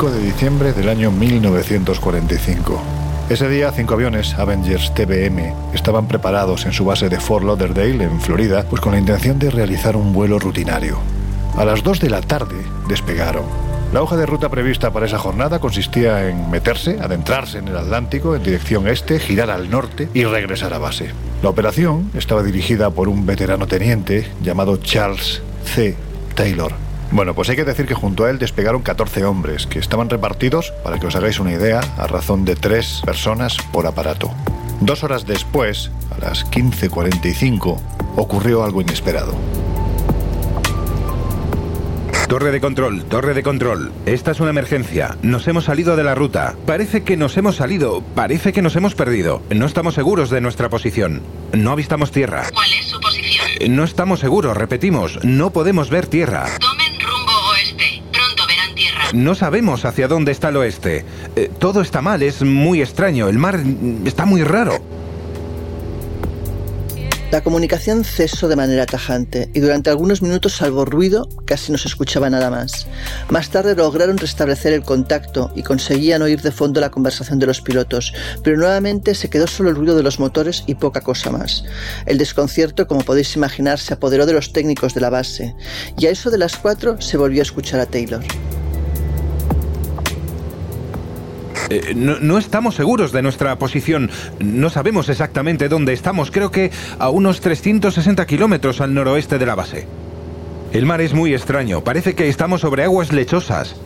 5 de diciembre del año 1945. Ese día, cinco aviones Avengers TBM estaban preparados en su base de Fort Lauderdale, en Florida, pues con la intención de realizar un vuelo rutinario. A las 2 de la tarde despegaron. La hoja de ruta prevista para esa jornada consistía en meterse, adentrarse en el Atlántico en dirección este, girar al norte y regresar a base. La operación estaba dirigida por un veterano teniente llamado Charles C. Taylor. Bueno, pues hay que decir que junto a él despegaron 14 hombres, que estaban repartidos, para que os hagáis una idea, a razón de tres personas por aparato. Dos horas después, a las 15.45, ocurrió algo inesperado. Torre de control, torre de control. Esta es una emergencia. Nos hemos salido de la ruta. Parece que nos hemos salido. Parece que nos hemos perdido. No estamos seguros de nuestra posición. No avistamos tierra. ¿Cuál es su posición? No estamos seguros, repetimos. No podemos ver tierra. No sabemos hacia dónde está el oeste. Eh, todo está mal, es muy extraño. El mar está muy raro. La comunicación cesó de manera tajante y durante algunos minutos, salvo ruido, casi no se escuchaba nada más. Más tarde lograron restablecer el contacto y conseguían oír de fondo la conversación de los pilotos, pero nuevamente se quedó solo el ruido de los motores y poca cosa más. El desconcierto, como podéis imaginar, se apoderó de los técnicos de la base y a eso de las cuatro se volvió a escuchar a Taylor. Eh, no, estamos seguros de nuestra posición. No sabemos exactamente dónde estamos. Creo que a unos 360 kilómetros al noroeste de la base. El mar es muy extraño. Parece que estamos sobre aguas lechosas.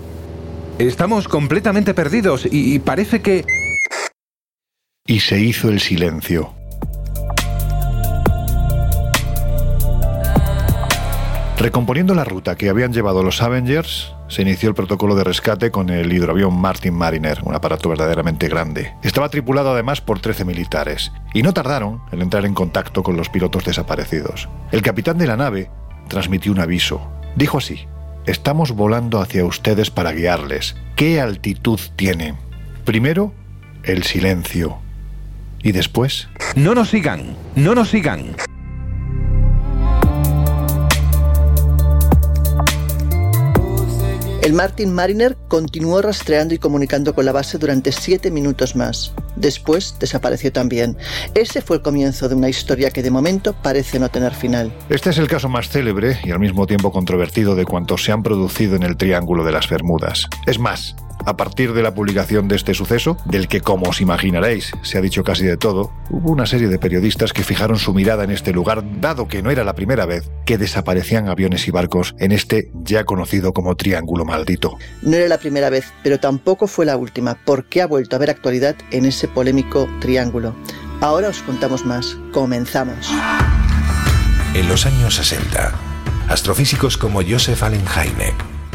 Estamos completamente perdidos y parece que... Y se hizo el silencio. Recomponiendo la ruta que habían llevado los Avengers, se inició el protocolo de rescate con el hidroavión Martin Mariner, un aparato verdaderamente grande. Estaba tripulado además por 13 militares, y no tardaron en entrar en contacto con los pilotos desaparecidos. El capitán de la nave transmitió un aviso. Dijo así, estamos volando hacia ustedes para guiarles. ¿Qué altitud tienen? Primero, el silencio. Y después, No nos sigan, no nos sigan. El Martin Mariner continuó rastreando y comunicando con la base durante siete minutos más. Después desapareció también. Ese fue el comienzo de una historia que de momento parece no tener final. Este es el caso más célebre y al mismo tiempo controvertido de cuantos se han producido en el Triángulo de las Bermudas. Es más, a partir de la publicación de este suceso, del que como os imaginaréis se ha dicho casi de todo, hubo una serie de periodistas que fijaron su mirada en este lugar, dado que no era la primera vez que desaparecían aviones y barcos en este ya conocido como Triángulo Maldito. No era la primera vez, pero tampoco fue la última, porque ha vuelto a haber actualidad en ese polémico triángulo. Ahora os contamos más. Comenzamos. En los años 60, astrofísicos como Joseph Allen Hynek,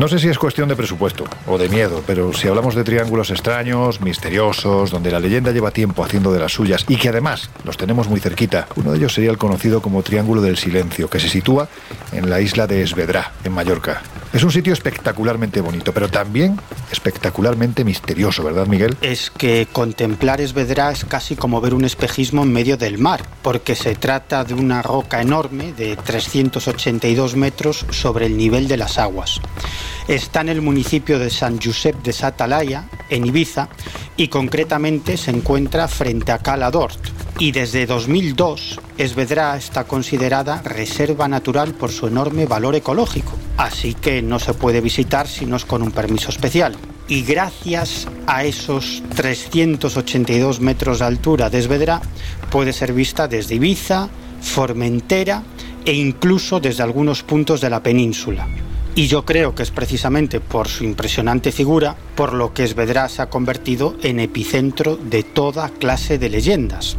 No sé si es cuestión de presupuesto o de miedo, pero si hablamos de triángulos extraños, misteriosos, donde la leyenda lleva tiempo haciendo de las suyas y que además los tenemos muy cerquita, uno de ellos sería el conocido como Triángulo del Silencio, que se sitúa en la isla de Esvedra, en Mallorca. Es un sitio espectacularmente bonito, pero también espectacularmente misterioso, ¿verdad, Miguel? Es que contemplar Esvedra es casi como ver un espejismo en medio del mar, porque se trata de una roca enorme de 382 metros sobre el nivel de las aguas. Está en el municipio de San Josep de Satalaya, en Ibiza, y concretamente se encuentra frente a Cala d'Hort. Y desde 2002, Esvedra está considerada reserva natural por su enorme valor ecológico, así que no se puede visitar si no es con un permiso especial. Y gracias a esos 382 metros de altura de Esvedra, puede ser vista desde Ibiza, Formentera e incluso desde algunos puntos de la península. Y yo creo que es precisamente por su impresionante figura por lo que Esvedra se ha convertido en epicentro de toda clase de leyendas.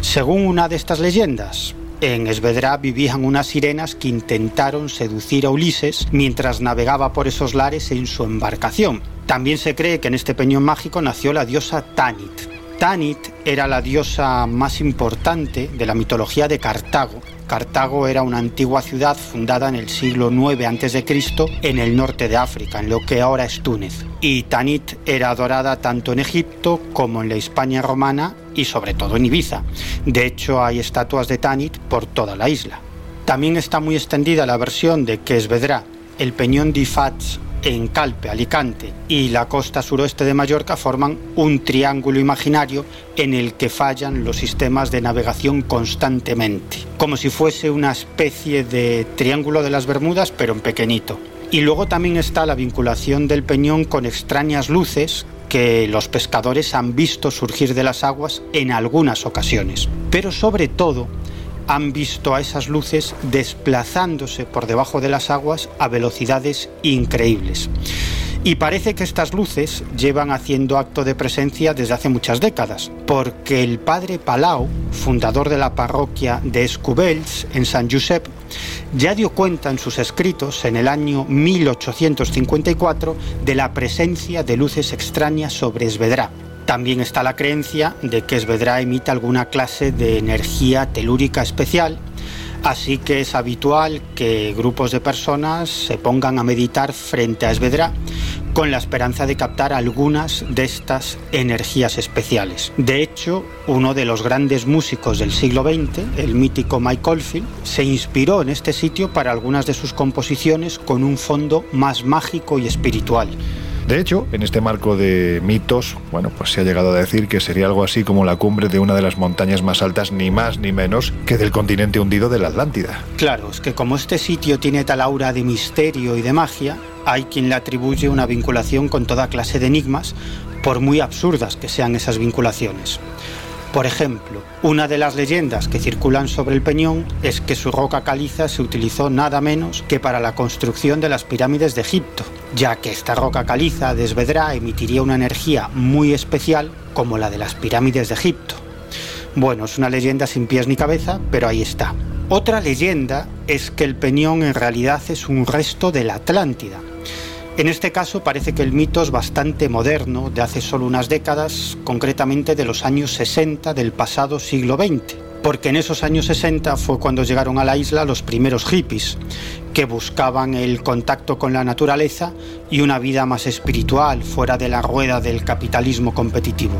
Según una de estas leyendas, en Esvedra vivían unas sirenas que intentaron seducir a Ulises mientras navegaba por esos lares en su embarcación. También se cree que en este peñón mágico nació la diosa Tanit. Tanit era la diosa más importante de la mitología de Cartago Cartago era una antigua ciudad fundada en el siglo IX a.C. en el norte de África, en lo que ahora es Túnez. Y Tanit era adorada tanto en Egipto como en la España romana y sobre todo en Ibiza. De hecho, hay estatuas de Tanit por toda la isla. También está muy extendida la versión de que Esvedra, el peñón de Ifats en Calpe, Alicante y la costa suroeste de Mallorca forman un triángulo imaginario en el que fallan los sistemas de navegación constantemente, como si fuese una especie de triángulo de las Bermudas pero en pequeñito. Y luego también está la vinculación del peñón con extrañas luces que los pescadores han visto surgir de las aguas en algunas ocasiones. Pero sobre todo han visto a esas luces desplazándose por debajo de las aguas a velocidades increíbles. Y parece que estas luces llevan haciendo acto de presencia desde hace muchas décadas, porque el padre Palau, fundador de la parroquia de Escubels, en San Josep, ya dio cuenta en sus escritos en el año 1854 de la presencia de luces extrañas sobre Esvedra, también está la creencia de que Esvedra emite alguna clase de energía telúrica especial, así que es habitual que grupos de personas se pongan a meditar frente a Esvedra con la esperanza de captar algunas de estas energías especiales. De hecho, uno de los grandes músicos del siglo XX, el mítico Mike Oldfield, se inspiró en este sitio para algunas de sus composiciones con un fondo más mágico y espiritual. De hecho, en este marco de mitos, bueno, pues se ha llegado a decir que sería algo así como la cumbre de una de las montañas más altas, ni más ni menos que del continente hundido de la Atlántida. Claro, es que como este sitio tiene tal aura de misterio y de magia, hay quien le atribuye una vinculación con toda clase de enigmas, por muy absurdas que sean esas vinculaciones. Por ejemplo, una de las leyendas que circulan sobre el peñón es que su roca caliza se utilizó nada menos que para la construcción de las pirámides de Egipto, ya que esta roca caliza de Esvedra emitiría una energía muy especial como la de las pirámides de Egipto. Bueno, es una leyenda sin pies ni cabeza, pero ahí está. Otra leyenda es que el peñón en realidad es un resto de la Atlántida, en este caso parece que el mito es bastante moderno, de hace solo unas décadas, concretamente de los años 60 del pasado siglo XX, porque en esos años 60 fue cuando llegaron a la isla los primeros hippies, que buscaban el contacto con la naturaleza y una vida más espiritual fuera de la rueda del capitalismo competitivo.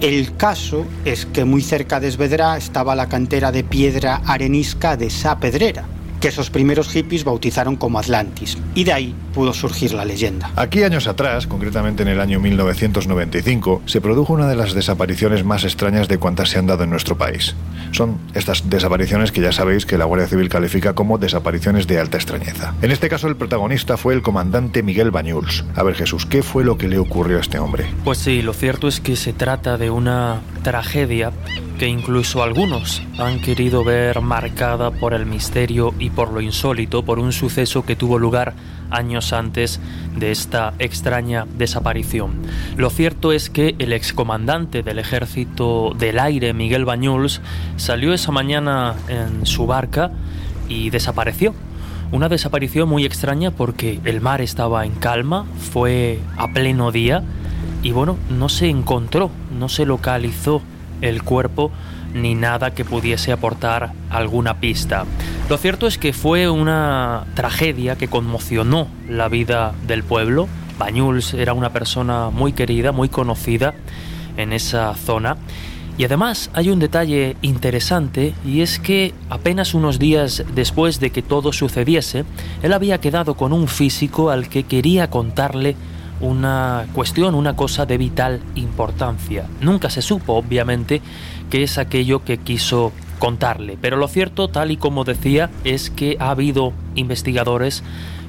El caso es que muy cerca de Esvedra estaba la cantera de piedra arenisca de Sa Pedrera, que esos primeros hippies bautizaron como Atlantis, y de ahí pudo surgir la leyenda. Aquí años atrás, concretamente en el año 1995, se produjo una de las desapariciones más extrañas de cuantas se han dado en nuestro país. Son estas desapariciones que ya sabéis que la Guardia Civil califica como desapariciones de alta extrañeza. En este caso el protagonista fue el comandante Miguel Bañuls. A ver Jesús, ¿qué fue lo que le ocurrió a este hombre? Pues sí, lo cierto es que se trata de una tragedia que incluso algunos han querido ver marcada por el misterio y por lo insólito, por un suceso que tuvo lugar años antes de esta extraña desaparición. Lo cierto es que el excomandante del ejército del aire, Miguel Bañuls, salió esa mañana en su barca y desapareció. Una desaparición muy extraña porque el mar estaba en calma, fue a pleno día y bueno, no se encontró, no se localizó el cuerpo ni nada que pudiese aportar alguna pista. Lo cierto es que fue una tragedia que conmocionó la vida del pueblo. Bañuls era una persona muy querida, muy conocida en esa zona. Y además hay un detalle interesante y es que apenas unos días después de que todo sucediese, él había quedado con un físico al que quería contarle una cuestión, una cosa de vital importancia. Nunca se supo, obviamente, qué es aquello que quiso contarle, pero lo cierto, tal y como decía, es que ha habido investigadores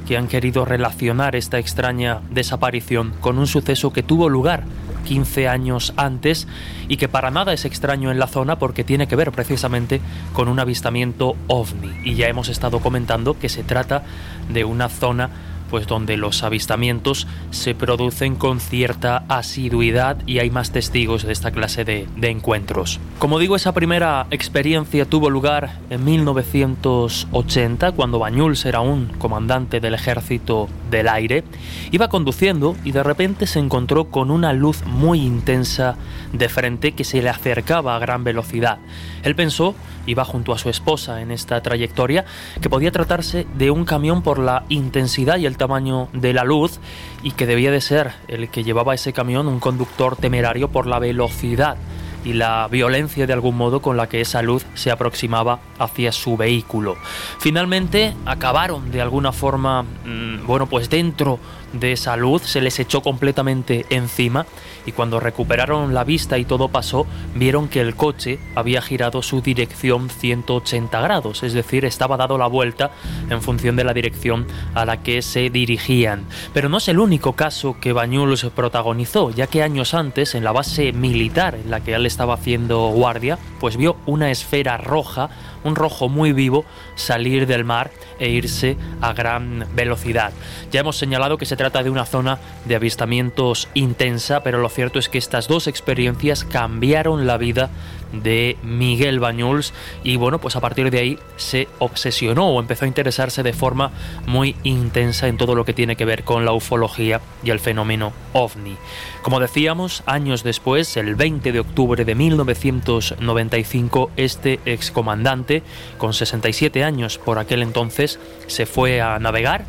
que han querido relacionar esta extraña desaparición con un suceso que tuvo lugar 15 años antes y que para nada es extraño en la zona porque tiene que ver precisamente con un avistamiento ovni. Y ya hemos estado comentando que se trata de una zona pues donde los avistamientos se producen con cierta asiduidad y hay más testigos de esta clase de, encuentros. Como digo, esa primera experiencia tuvo lugar en 1980, cuando Bañuls era un comandante del ejército del aire. Iba conduciendo y de repente se encontró con una luz muy intensa de frente que se le acercaba a gran velocidad. Él pensó, iba junto a su esposa en esta trayectoria, que podía tratarse de un camión por la intensidad y el tamaño de la luz y que debía de ser el que llevaba ese camión un conductor temerario por la velocidad y la violencia de algún modo con la que esa luz se aproximaba hacia su vehículo. Finalmente acabaron de alguna forma, mm, bueno, pues dentro de esa luz, se les echó completamente encima y cuando recuperaron la vista y todo pasó, vieron que el coche había girado su dirección 180 grados, es decir, estaba dado la vuelta en función de la dirección a la que se dirigían. Pero no es el único caso que Bañuls protagonizó, ya que años antes, en la base militar en la que él estaba haciendo guardia, pues vio una esfera roja, un rojo muy vivo, salir del mar e irse a gran velocidad. Ya hemos señalado que se trata de una zona de avistamientos intensa, pero lo cierto es que estas dos experiencias cambiaron la vida de Miguel Bañuls y bueno, pues a partir de ahí se obsesionó o empezó a interesarse de forma muy intensa en todo lo que tiene que ver con la ufología y el fenómeno ovni. Como decíamos, años después, el 20 de octubre de 1995, este excomandante, con 67 años por aquel entonces, se fue a navegar,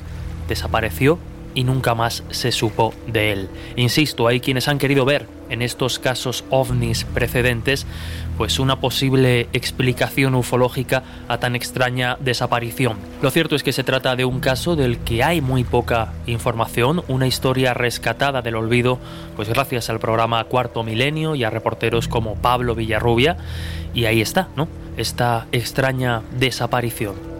desapareció y nunca más se supo de él. Insisto, hay quienes han querido ver en estos casos ovnis precedentes pues una posible explicación ufológica a tan extraña desaparición. Lo cierto es que se trata de un caso del que hay muy poca información, una historia rescatada del olvido, pues gracias al programa Cuarto Milenio y a reporteros como Pablo Villarrubia, y ahí está, ¿no? Esta extraña desaparición.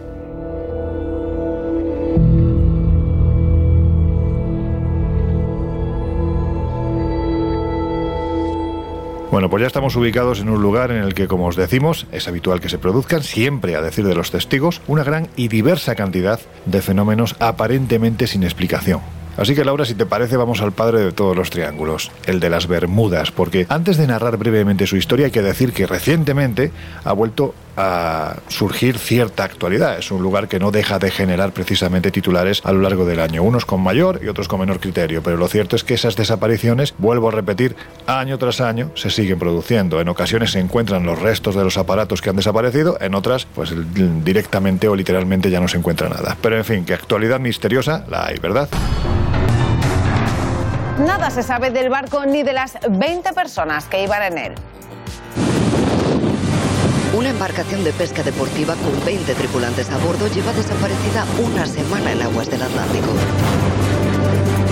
Bueno, pues ya estamos ubicados en un lugar en el que, como os decimos, es habitual que se produzcan, siempre a decir de los testigos, una gran y diversa cantidad de fenómenos aparentemente sin explicación. Así que Laura, si te parece, vamos al padre de todos los triángulos, el de las Bermudas, porque antes de narrar brevemente su historia hay que decir que recientemente ha vuelto a surgir cierta actualidad. Es un lugar que no deja de generar precisamente titulares a lo largo del año, unos con mayor y otros con menor criterio, pero lo cierto es que esas desapariciones, vuelvo a repetir, año tras año se siguen produciendo. En ocasiones se encuentran los restos de los aparatos que han desaparecido, en otras pues directamente o literalmente ya no se encuentra nada. Pero en fin, que actualidad misteriosa la hay, ¿verdad? Nada se sabe del barco ni de las 20 personas que iban en él. Una embarcación de pesca deportiva con 20 tripulantes a bordo lleva desaparecida una semana en aguas del Atlántico.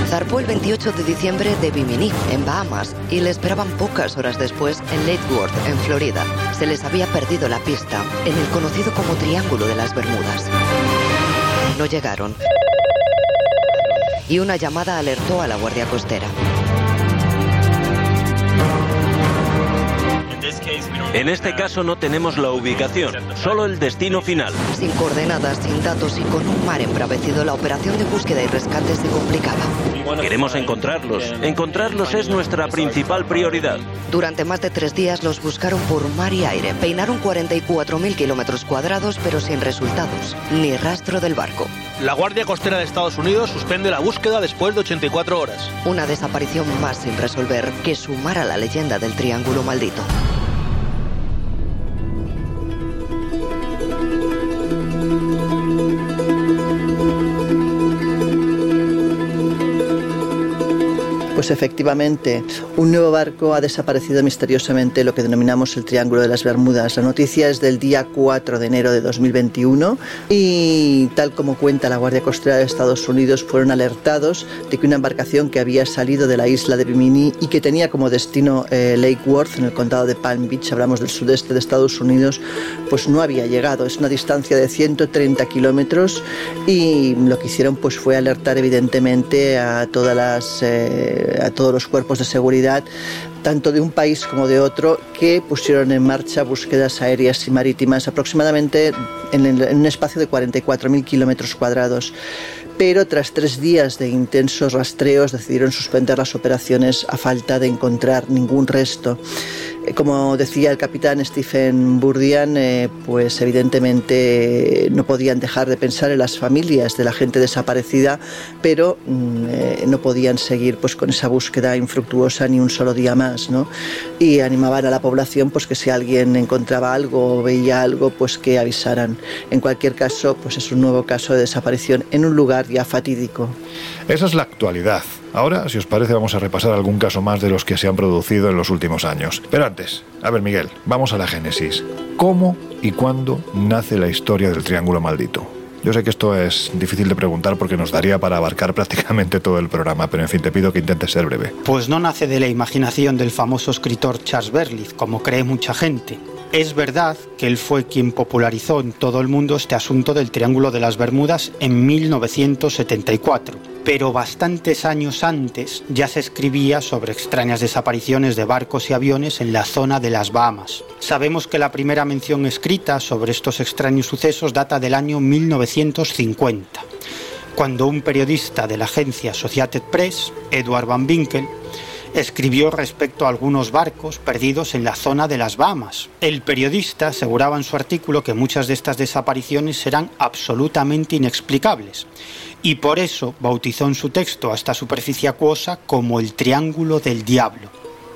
Zarpó el 28 de diciembre de Bimini, en Bahamas, y le esperaban pocas horas después en Lake Worth, en Florida. Se les había perdido la pista en el conocido como Triángulo de las Bermudas. No llegaron y una llamada alertó a la Guardia Costera. En este caso no tenemos la ubicación, solo el destino final. Sin coordenadas, sin datos y con un mar embravecido, la operación de búsqueda y rescate se complicaba. Queremos encontrarlos. Encontrarlos es nuestra principal prioridad. Durante más de tres días los buscaron por mar y aire. Peinaron 44.000 kilómetros cuadrados, pero sin resultados. Ni rastro del barco. La Guardia Costera de Estados Unidos suspende la búsqueda después de 84 horas. Una desaparición más sin resolver que sumar a la leyenda del Triángulo Maldito. Pues efectivamente, un nuevo barco ha desaparecido misteriosamente lo que denominamos el Triángulo de las Bermudas. La noticia es del día 4 de enero de 2021 y tal como cuenta la Guardia Costera de Estados Unidos, fueron alertados de que una embarcación que había salido de la isla de Bimini y que tenía como destino eh, Lake Worth en el condado de Palm Beach, hablamos del sudeste de Estados Unidos, pues no había llegado. Es una distancia de 130 kilómetros y lo que hicieron pues fue alertar evidentemente a todas las eh, a todos los cuerpos de seguridad tanto de un país como de otro, que pusieron en marcha búsquedas aéreas y marítimas aproximadamente en, un espacio de 44.000 kilómetros cuadrados. Pero tras tres días de intensos rastreos decidieron suspender las operaciones a falta de encontrar ningún resto. Eh, como decía el capitán Stephen Burdian, eh, pues evidentemente no podían dejar de pensar en las familias de la gente desaparecida, pero mm, eh, no podían seguir pues con esa búsqueda infructuosa ni un solo día más, Y animaban a la población pues que si alguien encontraba algo o veía algo, pues que avisaran. En cualquier caso, pues es un nuevo caso de desaparición en un lugar ya fatídico. Esa es la actualidad. Ahora, si os parece, vamos a repasar algún caso más de los que se han producido en los últimos años. Pero antes, a ver Miguel, vamos a la génesis. ¿Cómo y cuándo nace la historia del Triángulo Maldito? Yo sé que esto es difícil de preguntar porque nos daría para abarcar prácticamente todo el programa, pero en fin, te pido que intentes ser breve. Pues no nace de la imaginación del famoso escritor Charles Berlitz, como cree mucha gente. Es verdad que él fue quien popularizó en todo el mundo este asunto del Triángulo de las Bermudas en 1974, pero bastantes años antes ya se escribía sobre extrañas desapariciones de barcos y aviones en la zona de las Bahamas. Sabemos que la primera mención escrita sobre estos extraños sucesos data del año 1950, cuando un periodista de la agencia Associated Press, Edward Van Winkel, escribió respecto a algunos barcos perdidos en la zona de las Bahamas. El periodista aseguraba en su artículo que muchas de estas desapariciones eran absolutamente inexplicables y por eso bautizó en su texto a esta superficie acuosa como el Triángulo del Diablo.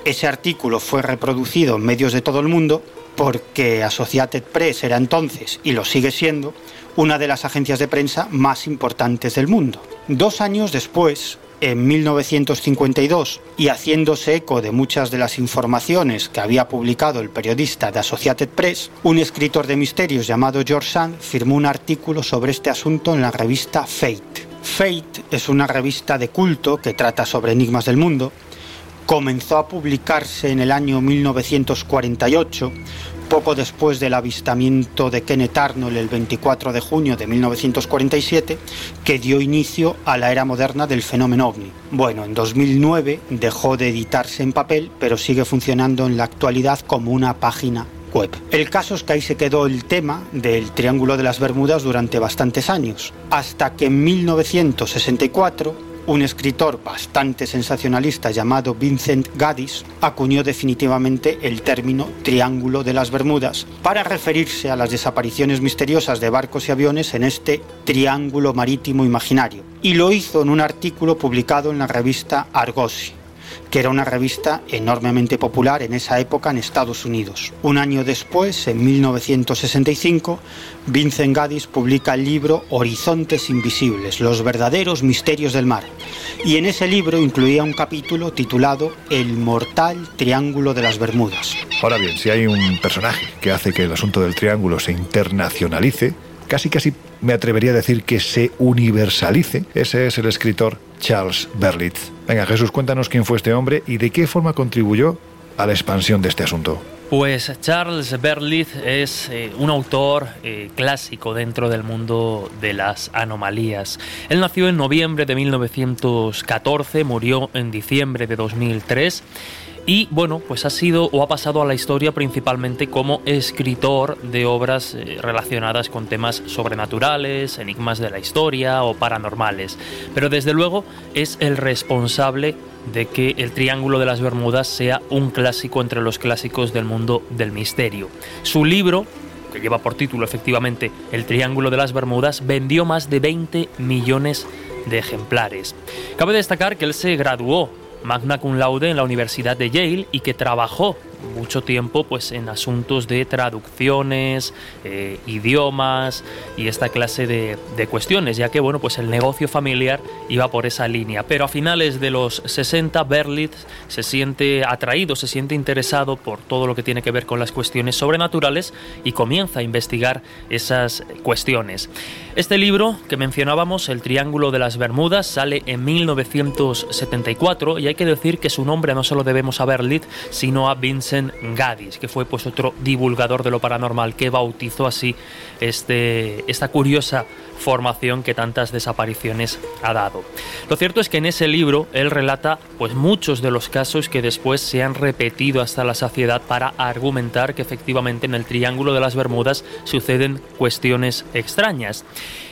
Ese artículo fue reproducido en medios de todo el mundo porque Associated Press era entonces, y lo sigue siendo, una de las agencias de prensa más importantes del mundo. Dos años después, en 1952 y haciéndose eco de muchas de las informaciones que había publicado el periodista de Associated Press, un escritor de misterios llamado George Sand firmó un artículo sobre este asunto en la revista Fate. Fate es una revista de culto que trata sobre enigmas del mundo. Comenzó a publicarse en el año 1948 poco después del avistamiento de Kenneth Arnold el 24 de junio de 1947, que dio inicio a la era moderna del fenómeno ovni. Bueno, en 2009 dejó de editarse en papel, pero sigue funcionando en la actualidad como una página web. El caso es que ahí se quedó el tema del Triángulo de las Bermudas durante bastantes años, hasta que en 1964 un escritor bastante sensacionalista llamado Vincent Gaddis acuñó definitivamente el término Triángulo de las Bermudas para referirse a las desapariciones misteriosas de barcos y aviones en este triángulo marítimo imaginario. Y lo hizo en un artículo publicado en la revista Argosy que era una revista enormemente popular en esa época en Estados Unidos. Un año después, en 1965, Vincent Gaddis publica el libro Horizontes Invisibles, los verdaderos misterios del mar. Y en ese libro incluía un capítulo titulado El mortal Triángulo de las Bermudas. Ahora bien, si hay un personaje que hace que el asunto del triángulo se internacionalice, casi casi me atrevería a decir que se universalice, ese es el escritor Charles Berlitz. Venga Jesús, cuéntanos quién fue este hombre y de qué forma contribuyó a la expansión de este asunto. Pues Charles Berlitz es eh, un autor eh, clásico dentro del mundo de las anomalías. Él nació en noviembre de 1914, murió en diciembre de 2003 y bueno, pues ha sido o ha pasado a la historia principalmente como escritor de obras eh, relacionadas con temas sobrenaturales, enigmas de la historia o paranormales. Pero desde luego es el responsable de que el Triángulo de las Bermudas sea un clásico entre los clásicos del mundo del misterio. Su libro, que lleva por título efectivamente El Triángulo de las Bermudas, vendió más de 20 millones de ejemplares. Cabe destacar que él se graduó magna cum laude en la Universidad de Yale y que trabajó mucho tiempo pues en asuntos de traducciones, eh, idiomas y esta clase de, de, cuestiones, ya que bueno, pues el negocio familiar iba por esa línea. Pero a finales de los 60 Berlitz se siente atraído, se siente interesado por todo lo que tiene que ver con las cuestiones sobrenaturales y comienza a investigar esas cuestiones. Este libro que mencionábamos, El Triángulo de las Bermudas, sale en 1974 y hay que decir que su nombre no solo debemos a Berlitz, sino a Vincent Gaddis, que fue pues otro divulgador de lo paranormal que bautizó así este, esta curiosa formación que tantas desapariciones ha dado. Lo cierto es que en ese libro él relata pues muchos de los casos que después se han repetido hasta la saciedad para argumentar que efectivamente en el Triángulo de las Bermudas suceden cuestiones extrañas.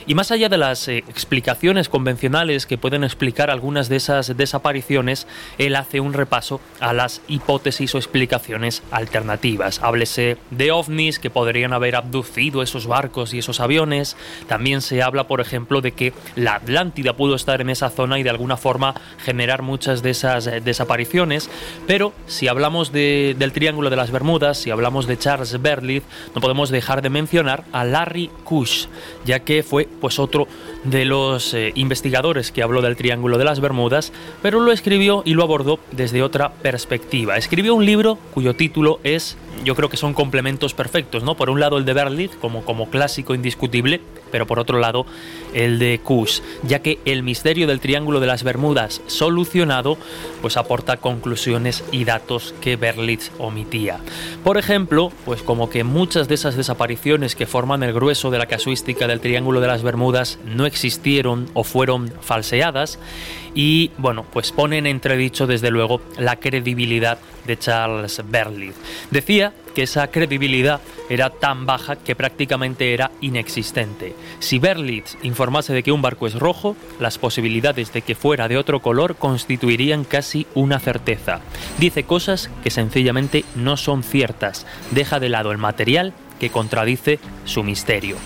Y más allá de las eh, explicaciones convencionales que pueden explicar algunas de esas desapariciones, él hace un repaso a las hipótesis o explicaciones alternativas. Háblese de ovnis que podrían haber abducido esos barcos y esos aviones. También se habla, por ejemplo, de que la Atlántida pudo estar en esa zona y de alguna forma generar muchas de esas eh, desapariciones. Pero si hablamos del Triángulo de las Bermudas, si hablamos de Charles Berlitz, no podemos dejar de mencionar a Larry Kush, ya que fue pues otro de los eh, investigadores que habló del Triángulo de las Bermudas, pero lo escribió y lo abordó desde otra perspectiva. Escribió un libro cuyo título es, yo creo que son complementos perfectos, ¿no? Por un lado el de Berlitz como, como clásico indiscutible, pero por otro lado el de Kush, ya que el misterio del Triángulo de las Bermudas solucionado, pues aporta conclusiones y datos que Berlitz omitía. Por ejemplo, pues como que muchas de esas desapariciones que forman el grueso de la casuística del Triángulo de las Bermudas no existieron o fueron falseadas y bueno, pues ponen entredicho desde luego la credibilidad de Charles Berlitz. Decía que esa credibilidad era tan baja que prácticamente era inexistente. Si Berlitz informase de que un barco es rojo, las posibilidades de que fuera de otro color constituirían casi una certeza. Dice cosas que sencillamente no son ciertas, deja de lado el material que contradice su misterio.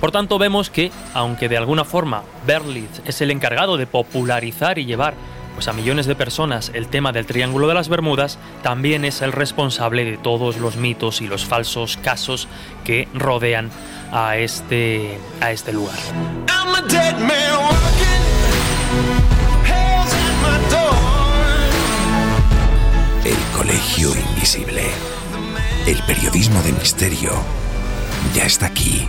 Por tanto, vemos que, aunque de alguna forma Berlitz es el encargado de popularizar y llevar pues a millones de personas el tema del Triángulo de las Bermudas, también es el responsable de todos los mitos y los falsos casos que rodean a este, a este lugar. El Colegio Invisible. El periodismo de misterio ya está aquí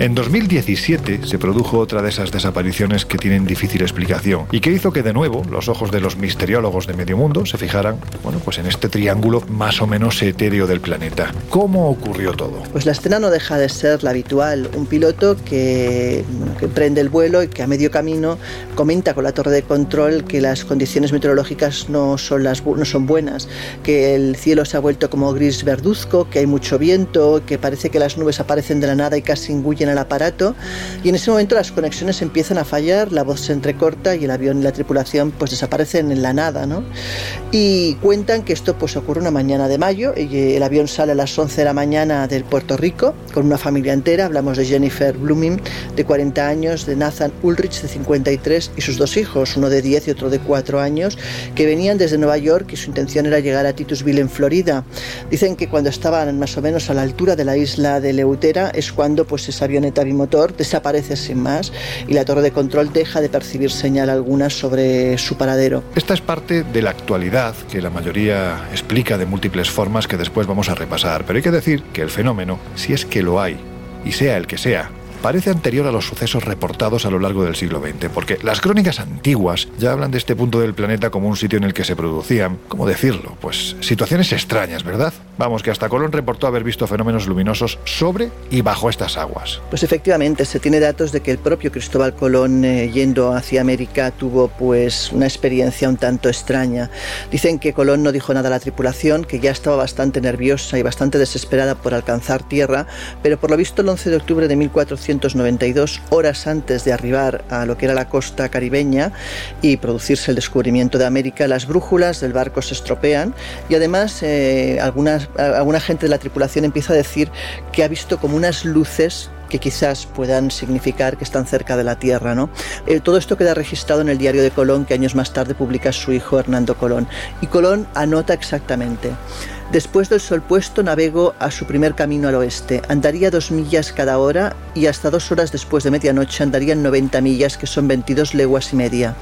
En 2017 se produjo otra de esas desapariciones que tienen difícil explicación y que hizo que de nuevo los ojos de los misteriólogos de medio mundo se fijaran, bueno, pues en este triángulo más o menos etéreo del planeta. ¿Cómo ocurrió todo? Pues la escena no deja de ser la habitual, un piloto que, que prende el vuelo y que a medio camino comenta con la torre de control que las condiciones meteorológicas no son las no son buenas, que el cielo se ha vuelto como gris verduzco, que hay mucho viento, que parece que las nubes aparecen de la nada y casi engullen el aparato y en ese momento las conexiones empiezan a fallar, la voz se entrecorta y el avión y la tripulación pues desaparecen en la nada, ¿no? Y cuentan que esto pues ocurre una mañana de mayo, y el avión sale a las 11 de la mañana del Puerto Rico con una familia entera, hablamos de Jennifer Blooming de 40 años, de Nathan Ulrich de 53 y sus dos hijos, uno de 10 y otro de 4 años, que venían desde Nueva York y su intención era llegar a Titusville en Florida. Dicen que cuando estaban más o menos a la altura de la isla de Leutera es cuando pues ese avión avioneta bimotor desaparece sin más y la torre de control deja de percibir señal alguna sobre su paradero. Esta es parte de la actualidad que la mayoría explica de múltiples formas que después vamos a repasar, pero hay que decir que el fenómeno, si es que lo hay, y sea el que sea, parece anterior a los sucesos reportados a lo largo del siglo XX, porque las crónicas antiguas ya hablan de este punto del planeta como un sitio en el que se producían, ¿cómo decirlo? Pues situaciones extrañas, ¿verdad? Vamos, que hasta Colón reportó haber visto fenómenos luminosos sobre y bajo estas aguas. Pues efectivamente, se tiene datos de que el propio Cristóbal Colón eh, yendo hacia América tuvo pues una experiencia un tanto extraña. Dicen que Colón no dijo nada a la tripulación, que ya estaba bastante nerviosa y bastante desesperada por alcanzar tierra, pero por lo visto el 11 de octubre de 1492, horas antes de arribar a lo que era la costa caribeña y producirse el descubrimiento de América, las brújulas del barco se estropean y además eh, algunas, alguna gente de la tripulación empieza a decir que ha visto como unas luces que quizás puedan significar que están cerca de la Tierra. ¿no? Eh, todo esto queda registrado en el diario de Colón que años más tarde publica su hijo Hernando Colón. Y Colón anota exactamente. Después del sol puesto navego a su primer camino al oeste. Andaría dos millas cada hora y hasta dos horas después de medianoche andarían 90 millas, que son 22 leguas y media.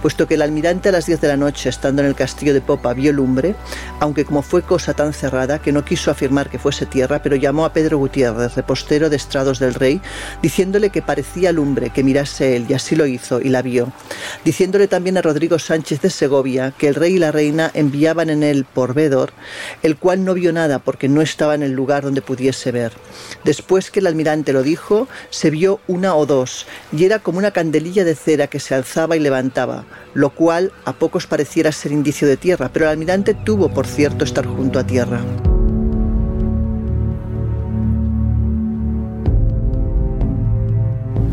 Puesto que el almirante a las 10 de la noche, estando en el castillo de Popa, vio lumbre, aunque como fue cosa tan cerrada que no quiso afirmar que fuese tierra, pero llamó a Pedro Gutiérrez, repostero de Estrados del Rey, diciéndole que parecía lumbre, que mirase él, y así lo hizo, y la vio. Diciéndole también a Rodrigo Sánchez de Segovia que el rey y la reina enviaban en él por vedor el cual no vio nada porque no estaba en el lugar donde pudiese ver. Después que el almirante lo dijo, se vio una o dos, y era como una candelilla de cera que se alzaba y levantaba, lo cual a pocos pareciera ser indicio de tierra, pero el almirante tuvo, por cierto, estar junto a tierra.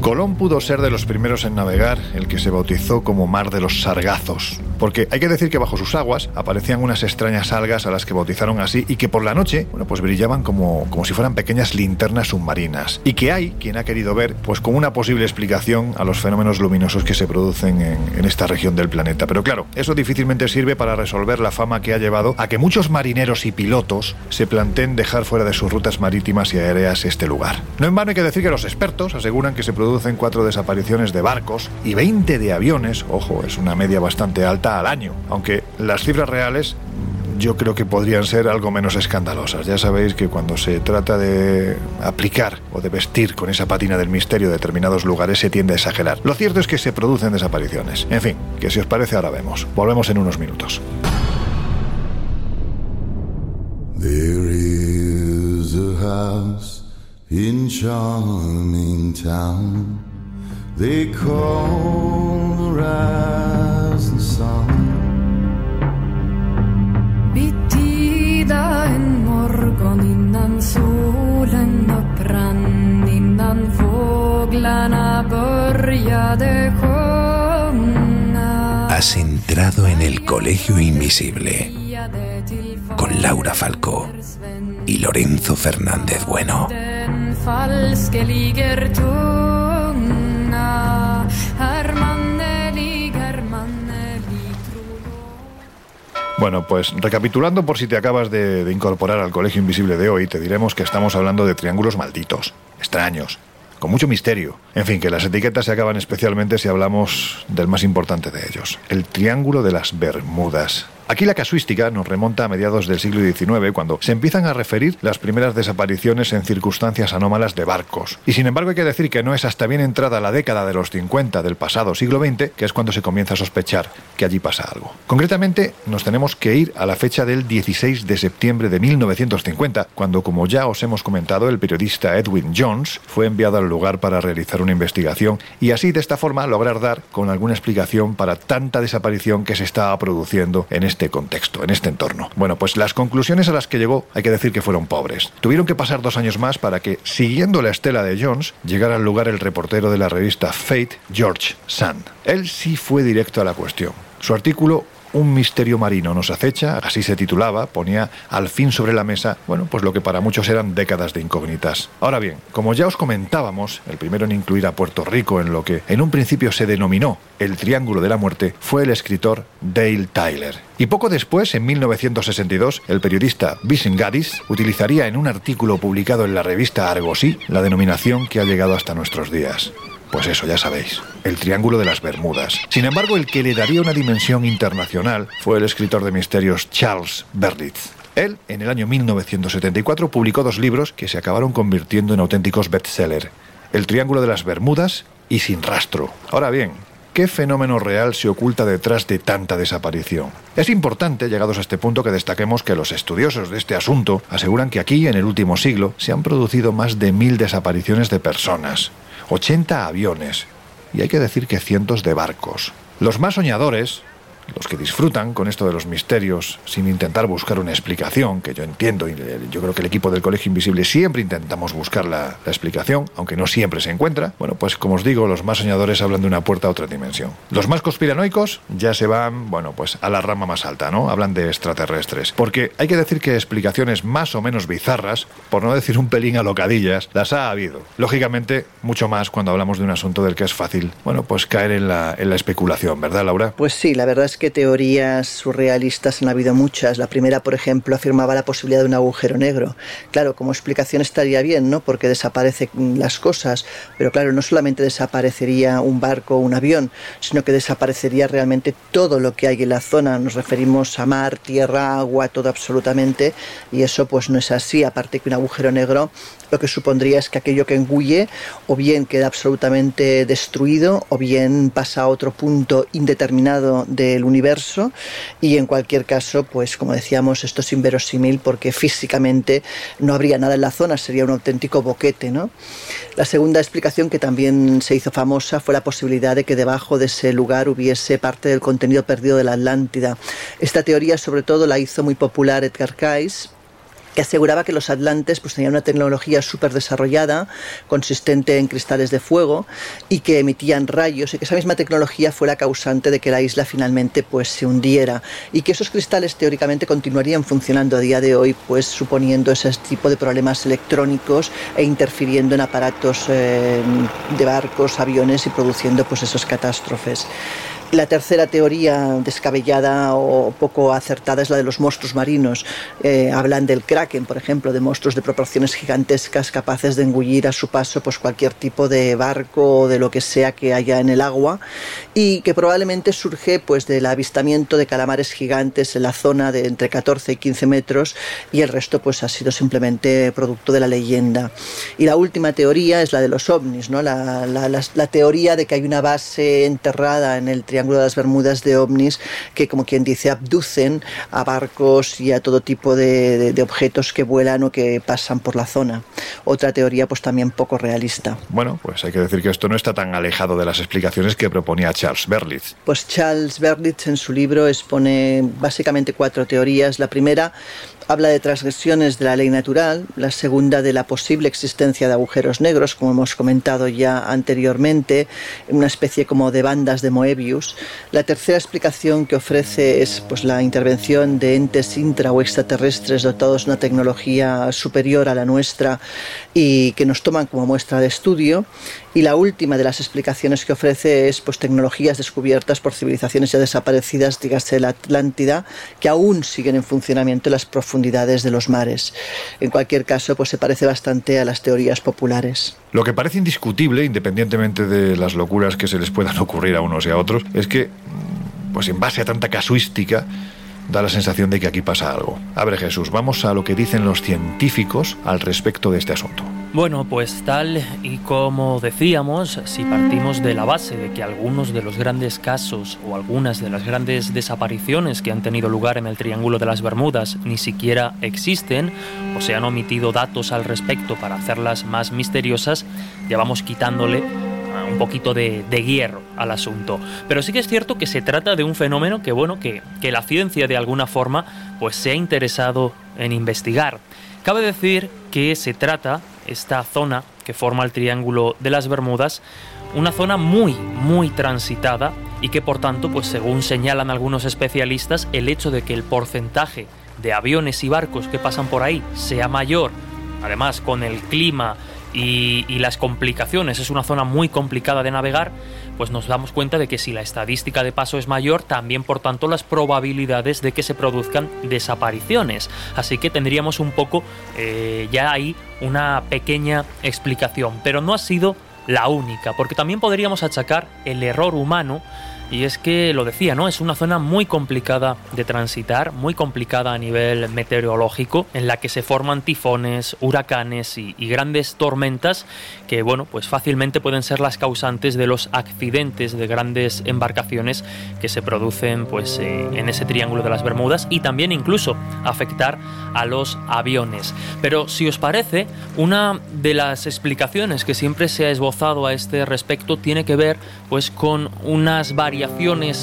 Colón pudo ser de los primeros en navegar el que se bautizó como Mar de los Sargazos, porque hay que decir que bajo sus aguas aparecían unas extrañas algas a las que bautizaron así y que por la noche, pues brillaban como, como si fueran pequeñas linternas submarinas y que hay quien ha querido ver pues como una posible explicación a los fenómenos luminosos que se producen en, en esta región del planeta. Pero claro, eso difícilmente sirve para resolver la fama que ha llevado a que muchos marineros y pilotos se planteen dejar fuera de sus rutas marítimas y aéreas este lugar. No en vano hay que decir que los expertos aseguran que se producen cuatro desapariciones de barcos y 20 de aviones, ojo, es una media bastante alta al año, aunque las cifras reales yo creo que podrían ser algo menos escandalosas. Ya sabéis que cuando se trata de aplicar o de vestir con esa patina del misterio determinados lugares se tiende a exagerar. Lo cierto es que se producen desapariciones. En fin, que si os parece ahora vemos. Volvemos en unos minutos. They call the rising sun. En morgon innan solen upprann innan fåglarna började sjunga Has entrado en el Colegio Invisible con Laura Falcó y Lorenzo Fernández Bueno. Bueno, pues recapitulando por si te acabas de, incorporar al Colegio Invisible de hoy, te diremos que estamos hablando de triángulos malditos, extraños, con mucho misterio. En fin, que las etiquetas se acaban especialmente si hablamos del más importante de ellos, el Triángulo de las Bermudas. Aquí la casuística nos remonta a mediados del siglo XIX, cuando se empiezan a referir las primeras desapariciones en circunstancias anómalas de barcos. Y sin embargo hay que decir que no es hasta bien entrada la década de los 50 del pasado siglo XX que es cuando se comienza a sospechar que allí pasa algo. Concretamente, nos tenemos que ir a la fecha del 16 de septiembre de 1950, cuando, como ya os hemos comentado, el periodista Edwin Jones fue enviado al lugar para realizar una investigación y así de esta forma lograr dar con alguna explicación para tanta desaparición que se estaba produciendo en este contexto, en este entorno. Bueno, pues las conclusiones a las que llegó hay que decir que fueron pobres. Tuvieron que pasar dos años más para que, siguiendo la estela de Jones, llegara al lugar el reportero de la revista Fate, George Sand. Él sí fue directo a la cuestión. Su artículo un misterio marino nos acecha, así se titulaba, ponía al fin sobre la mesa, bueno, pues lo que para muchos eran décadas de incógnitas. Ahora bien, como ya os comentábamos, el primero en incluir a Puerto Rico en lo que en un principio se denominó el Triángulo de la Muerte fue el escritor Dale Tyler. Y poco después, en 1962, el periodista Vincent Gaddis utilizaría en un artículo publicado en la revista Argosy la denominación que ha llegado hasta nuestros días. Pues eso, ya sabéis, el Triángulo de las Bermudas. Sin embargo, el que le daría una dimensión internacional fue el escritor de misterios Charles Berlitz. Él, en el año 1974, publicó dos libros que se acabaron convirtiendo en auténticos bestsellers. el Triángulo de las Bermudas y sin rastro. Ahora bien, ¿Qué fenómeno real se oculta detrás de tanta desaparición? Es importante, llegados a este punto, que destaquemos que los estudiosos de este asunto aseguran que aquí, en el último siglo, se han producido más de mil desapariciones de personas, 80 aviones, y hay que decir que cientos de barcos. Los más soñadores, los que disfrutan con esto de los misterios sin intentar buscar una explicación, que yo entiendo y yo creo que el equipo del Colegio Invisible siempre intentamos buscar la, la, explicación, aunque no siempre se encuentra, bueno, pues como os digo, los más soñadores hablan de una puerta a otra dimensión. Los más conspiranoicos ya se van, bueno, pues a la rama más alta, ¿no? Hablan de extraterrestres. Porque hay que decir que explicaciones más o menos bizarras, por no decir un pelín alocadillas, las ha habido. Lógicamente, mucho más cuando hablamos de un asunto del que es fácil, bueno, pues caer en la, en la especulación, ¿verdad, Laura? Pues sí, la verdad es que teorías surrealistas han habido muchas. La primera, por ejemplo, afirmaba la posibilidad de un agujero negro. Claro, como explicación estaría bien, ¿no? Porque desaparecen las cosas, pero claro, no solamente desaparecería un barco o un avión, sino que desaparecería realmente todo lo que hay en la zona. Nos referimos a mar, tierra, agua, todo absolutamente, y eso pues no es así. Aparte que un agujero negro lo que supondría es que aquello que engulle o bien queda absolutamente destruido o bien pasa a otro punto indeterminado del universo y en cualquier caso, pues como decíamos, esto es inverosímil porque físicamente no habría nada en la zona, sería un auténtico boquete, ¿no? La segunda explicación que también se hizo famosa fue la posibilidad de que debajo de ese lugar hubiese parte del contenido perdido de la Atlántida. Esta teoría sobre todo la hizo muy popular Edgar Cayce que aseguraba que los atlantes pues, tenían una tecnología súper desarrollada, consistente en cristales de fuego, y que emitían rayos, y que esa misma tecnología fue la causante de que la isla finalmente pues, se hundiera, y que esos cristales teóricamente continuarían funcionando a día de hoy, pues suponiendo ese tipo de problemas electrónicos e interfiriendo en aparatos eh, de barcos, aviones y produciendo pues, esos catástrofes. La tercera teoría descabellada o poco acertada es la de los monstruos marinos. Eh, hablan del kraken, por ejemplo, de monstruos de proporciones gigantescas capaces de engullir a su paso pues, cualquier tipo de barco o de lo que sea que haya en el agua y que probablemente surge pues, del avistamiento de calamares gigantes en la zona de entre 14 y 15 metros y el resto pues, ha sido simplemente producto de la leyenda. Y la última teoría es la de los ovnis, ¿no? la, la, teoría de que hay una base enterrada en el Triángulo de las Bermudas de ovnis que, como quien dice, abducen a barcos y a todo tipo de, de, de, objetos que vuelan o que pasan por la zona. Otra teoría, pues también poco realista. Bueno, pues hay que decir que esto no está tan alejado de las explicaciones que proponía Charles Berlitz. Pues Charles Berlitz en su libro expone básicamente cuatro teorías. La primera habla de transgresiones de la ley natural, la segunda de la posible existencia de agujeros negros, como hemos comentado ya anteriormente, una especie como de bandas de Moebius. La tercera explicación que ofrece es pues, la intervención de entes intra o extraterrestres dotados de una tecnología superior a la nuestra y que nos toman como muestra de estudio. Y la última de las explicaciones que ofrece es pues, tecnologías descubiertas por civilizaciones ya desaparecidas, dígase la Atlántida, que aún siguen en funcionamiento en las profundidades de los mares. En cualquier caso, pues se parece bastante a las teorías populares. Lo que parece indiscutible, independientemente de las locuras que se les puedan ocurrir a unos y a otros, es que, pues en base a tanta casuística, da la sensación de que aquí pasa algo. A ver Jesús, vamos a lo que dicen los científicos al respecto de este asunto. Bueno, pues tal y como decíamos, si partimos de la base de que algunos de los grandes casos o algunas de las grandes desapariciones que han tenido lugar en el Triángulo de las Bermudas ni siquiera existen o se han omitido datos al respecto para hacerlas más misteriosas, ya vamos quitándole un poquito de, de, hierro al asunto. Pero sí que es cierto que se trata de un fenómeno que, bueno, que, que la ciencia de alguna forma pues se ha interesado en investigar. Cabe decir que se trata, esta zona que forma el Triángulo de las Bermudas, una zona muy, muy transitada y que por tanto, pues según señalan algunos especialistas, el hecho de que el porcentaje de aviones y barcos que pasan por ahí sea mayor, además con el clima y, y, las complicaciones, es una zona muy complicada de navegar, pues nos damos cuenta de que si la estadística de paso es mayor, también por tanto las probabilidades de que se produzcan desapariciones. Así que tendríamos un poco eh, ya ahí una pequeña explicación, pero no ha sido la única, porque también podríamos achacar el error humano y es que lo decía, ¿no? Es una zona muy complicada de transitar, muy complicada a nivel meteorológico, en la que se forman tifones, huracanes y, grandes tormentas que, bueno, pues fácilmente pueden ser las causantes de los accidentes de grandes embarcaciones que se producen, pues, eh, en ese triángulo de las Bermudas y también incluso afectar a los aviones. Pero si os parece, una de las explicaciones que siempre se ha esbozado a este respecto tiene que ver, pues, con unas variaciones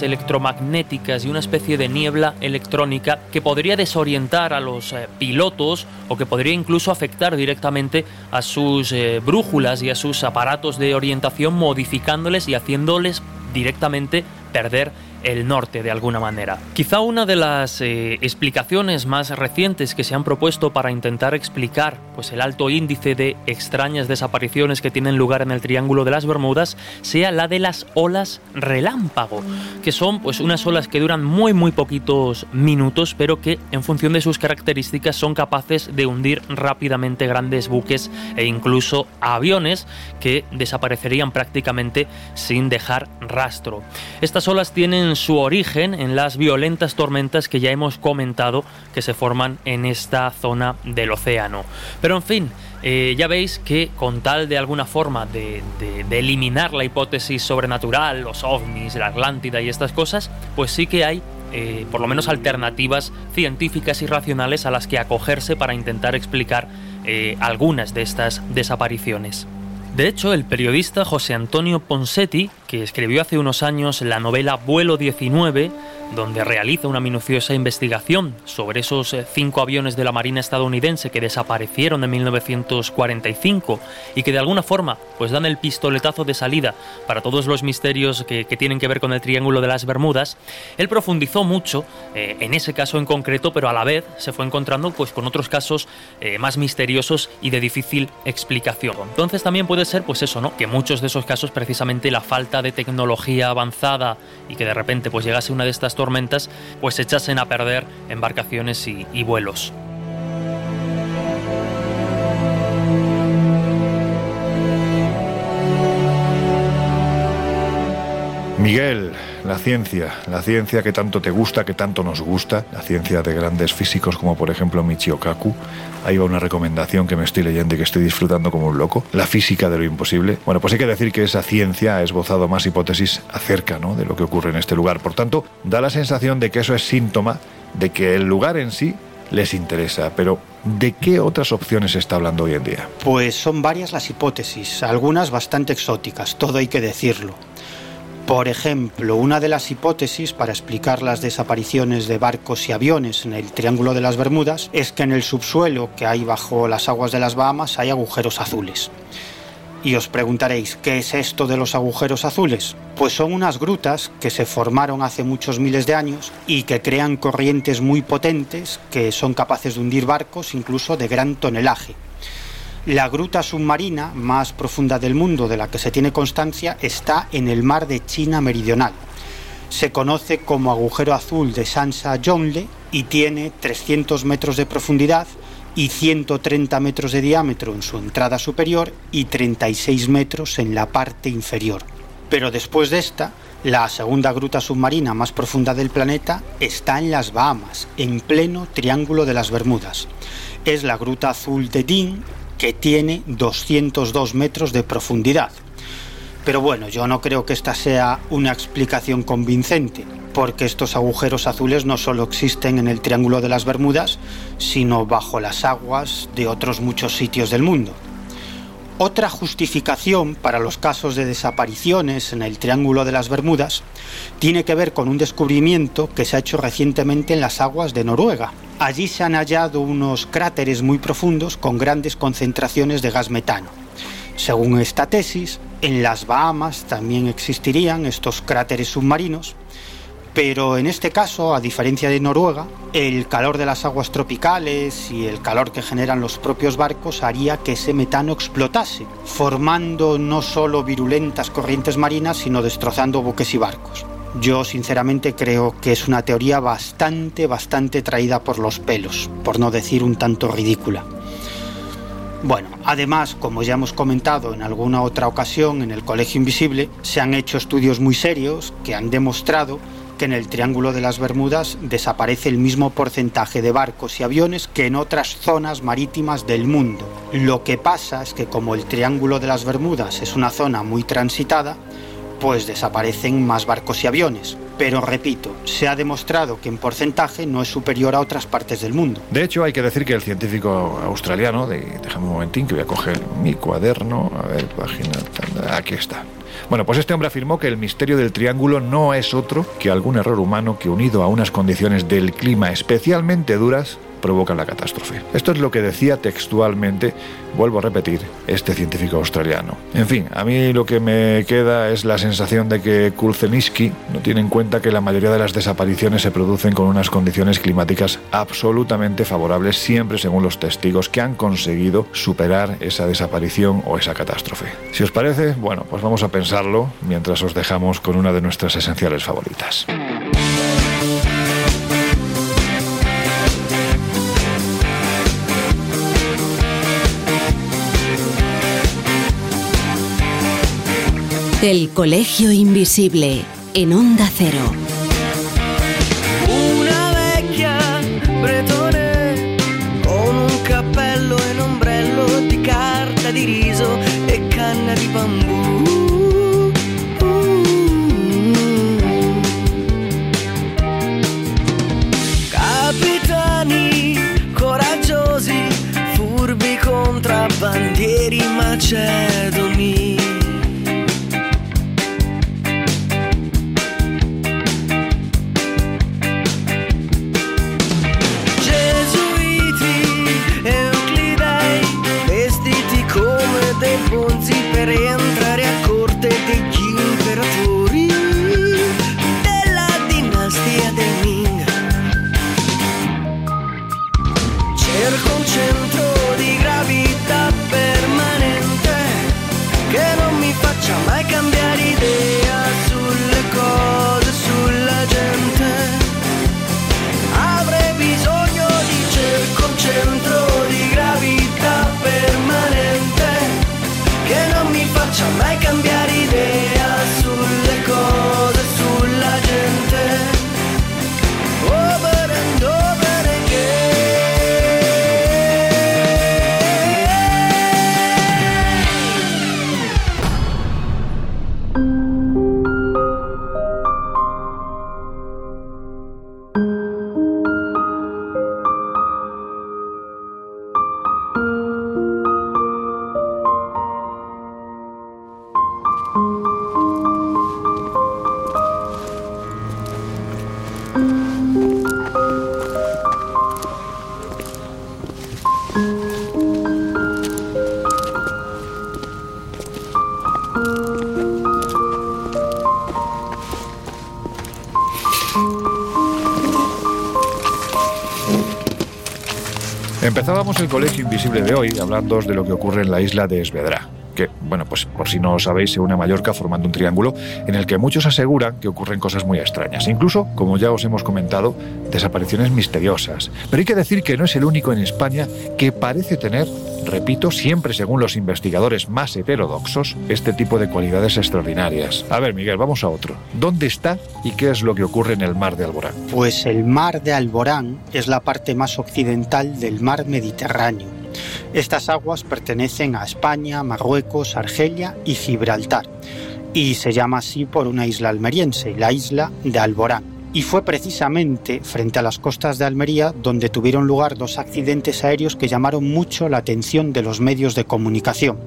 electromagnéticas y una especie de niebla electrónica que podría desorientar a los eh, pilotos o que podría incluso afectar directamente a sus eh, brújulas y a sus aparatos de orientación modificándoles y haciéndoles directamente perder el norte de alguna manera. Quizá una de las eh, explicaciones más recientes que se han propuesto para intentar explicar pues, el alto índice de extrañas desapariciones que tienen lugar en el Triángulo de las Bermudas sea la de las olas relámpago, que son pues, unas olas que duran muy muy poquitos minutos, pero que en función de sus características son capaces de hundir rápidamente grandes buques e incluso aviones que desaparecerían prácticamente sin dejar rastro. Estas olas tienen su origen en las violentas tormentas que ya hemos comentado que se forman en esta zona del océano. Pero en fin, eh, ya veis que con tal de alguna forma de, eliminar la hipótesis sobrenatural, los ovnis, la Atlántida y estas cosas, pues sí que hay eh, por lo menos alternativas científicas y racionales a las que acogerse para intentar explicar eh, algunas de estas desapariciones. De hecho, el periodista José Antonio Ponsetti, que escribió hace unos años la novela Vuelo 19, donde realiza una minuciosa investigación sobre esos eh, cinco aviones de la Marina estadounidense que desaparecieron en 1945 y que de alguna forma pues dan el pistoletazo de salida para todos los misterios que, tienen que ver con el Triángulo de las Bermudas, él profundizó mucho eh, en ese caso en concreto, pero a la vez se fue encontrando pues con otros casos eh, más misteriosos y de difícil explicación. Entonces también puede ser pues eso, ¿no? Que muchos de esos casos precisamente la falta de tecnología avanzada y que de repente pues llegase una de estas tormentas pues echasen a perder embarcaciones y, y vuelos. Miguel, la ciencia, la ciencia que tanto te gusta, que tanto nos gusta, la ciencia de grandes físicos como por ejemplo Michio Kaku. Ahí va una recomendación que me estoy leyendo y que estoy disfrutando como un loco. La física de lo imposible. Bueno, pues hay que decir que esa ciencia ha esbozado más hipótesis acerca ¿no? de lo que ocurre en este lugar. Por tanto, da la sensación de que eso es síntoma de que el lugar en sí les interesa. Pero, ¿de qué otras opciones se está hablando hoy en día? Pues son varias las hipótesis, algunas bastante exóticas, todo hay que decirlo. Por ejemplo, una de las hipótesis para explicar las desapariciones de barcos y aviones en el Triángulo de las Bermudas es que en el subsuelo que hay bajo las aguas de las Bahamas hay agujeros azules. Y os preguntaréis, ¿qué es esto de los agujeros azules? Pues son unas grutas que se formaron hace muchos miles de años y que crean corrientes muy potentes que son capaces de hundir barcos incluso de gran tonelaje. La gruta submarina más profunda del mundo de la que se tiene constancia está en el mar de China Meridional. Se conoce como agujero azul de Sansa Yongle y tiene 300 metros de profundidad y 130 metros de diámetro en su entrada superior y 36 metros en la parte inferior. Pero después de esta, la segunda gruta submarina más profunda del planeta está en las Bahamas, en pleno Triángulo de las Bermudas. Es la gruta azul de Dean, que tiene 202 metros de profundidad. Pero bueno, yo no creo que esta sea una explicación convincente, porque estos agujeros azules no solo existen en el Triángulo de las Bermudas, sino bajo las aguas de otros muchos sitios del mundo. Otra justificación para los casos de desapariciones en el Triángulo de las Bermudas tiene que ver con un descubrimiento que se ha hecho recientemente en las aguas de Noruega. Allí se han hallado unos cráteres muy profundos con grandes concentraciones de gas metano. Según esta tesis, en las Bahamas también existirían estos cráteres submarinos, pero en este caso, a diferencia de Noruega, el calor de las aguas tropicales y el calor que generan los propios barcos haría que ese metano explotase, formando no solo virulentas corrientes marinas, sino destrozando buques y barcos. Yo sinceramente creo que es una teoría bastante, bastante traída por los pelos, por no decir un tanto ridícula. Bueno, además, como ya hemos comentado en alguna otra ocasión en el Colegio Invisible, se han hecho estudios muy serios que han demostrado que en el Triángulo de las Bermudas desaparece el mismo porcentaje de barcos y aviones que en otras zonas marítimas del mundo. Lo que pasa es que como el Triángulo de las Bermudas es una zona muy transitada, pues desaparecen más barcos y aviones. Pero repito, se ha demostrado que en porcentaje no es superior a otras partes del mundo. De hecho, hay que decir que el científico australiano, de, déjame un momentín que voy a coger mi cuaderno, a ver, página, aquí está. Bueno, pues este hombre afirmó que el misterio del triángulo no es otro que algún error humano que unido a unas condiciones del clima especialmente duras provocan la catástrofe. Esto es lo que decía textualmente, vuelvo a repetir, este científico australiano. En fin, a mí lo que me queda es la sensación de que Kulzeniski no tiene en cuenta que la mayoría de las desapariciones se producen con unas condiciones climáticas absolutamente favorables, siempre según los testigos que han conseguido superar esa desaparición o esa catástrofe. Si os parece, bueno, pues vamos a pensarlo mientras os dejamos con una de nuestras esenciales favoritas. El Colegio Invisible en Onda Cero. much as Empezábamos el colegio invisible de hoy hablando de lo que ocurre en la isla de Esvedra, que, bueno, pues por si no lo sabéis, se une a Mallorca formando un triángulo en el que muchos aseguran que ocurren cosas muy extrañas, incluso, como ya os hemos comentado, desapariciones misteriosas. Pero hay que decir que no es el único en España que parece tener, repito, siempre según los investigadores más heterodoxos, este tipo de cualidades extraordinarias. A ver, Miguel, vamos a otro. ¿Dónde está y qué es lo que ocurre en el mar de Alborán? Pues el mar de Alborán es la parte más occidental del mar Mediterráneo. Estas aguas pertenecen a España, Marruecos, Argelia y Gibraltar. Y se llama así por una isla almeriense, la isla de Alborán. Y fue precisamente frente a las costas de Almería donde tuvieron lugar dos accidentes aéreos que llamaron mucho la atención de los medios de comunicación.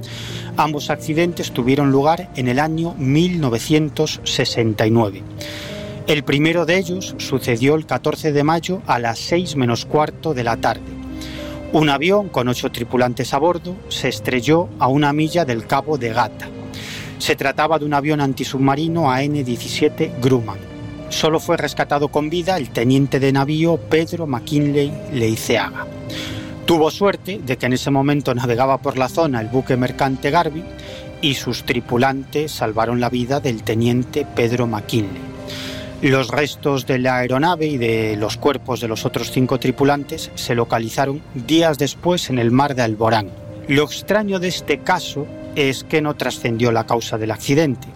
Ambos accidentes tuvieron lugar en el año 1969. El primero de ellos sucedió el 14 de mayo a las 6 menos cuarto de la tarde. Un avión con ocho tripulantes a bordo se estrelló a una milla del cabo de Gata. Se trataba de un avión antisubmarino AN-17 Grumman. Solo fue rescatado con vida el teniente de navío Pedro McKinley Leiceaga. Tuvo suerte de que en ese momento navegaba por la zona el buque mercante Garvey y sus tripulantes salvaron la vida del teniente Pedro McKinley. Los restos de la aeronave y de los cuerpos de los otros cinco tripulantes se localizaron días después en el mar de Alborán. Lo extraño de este caso es que no trascendió la causa del accidente.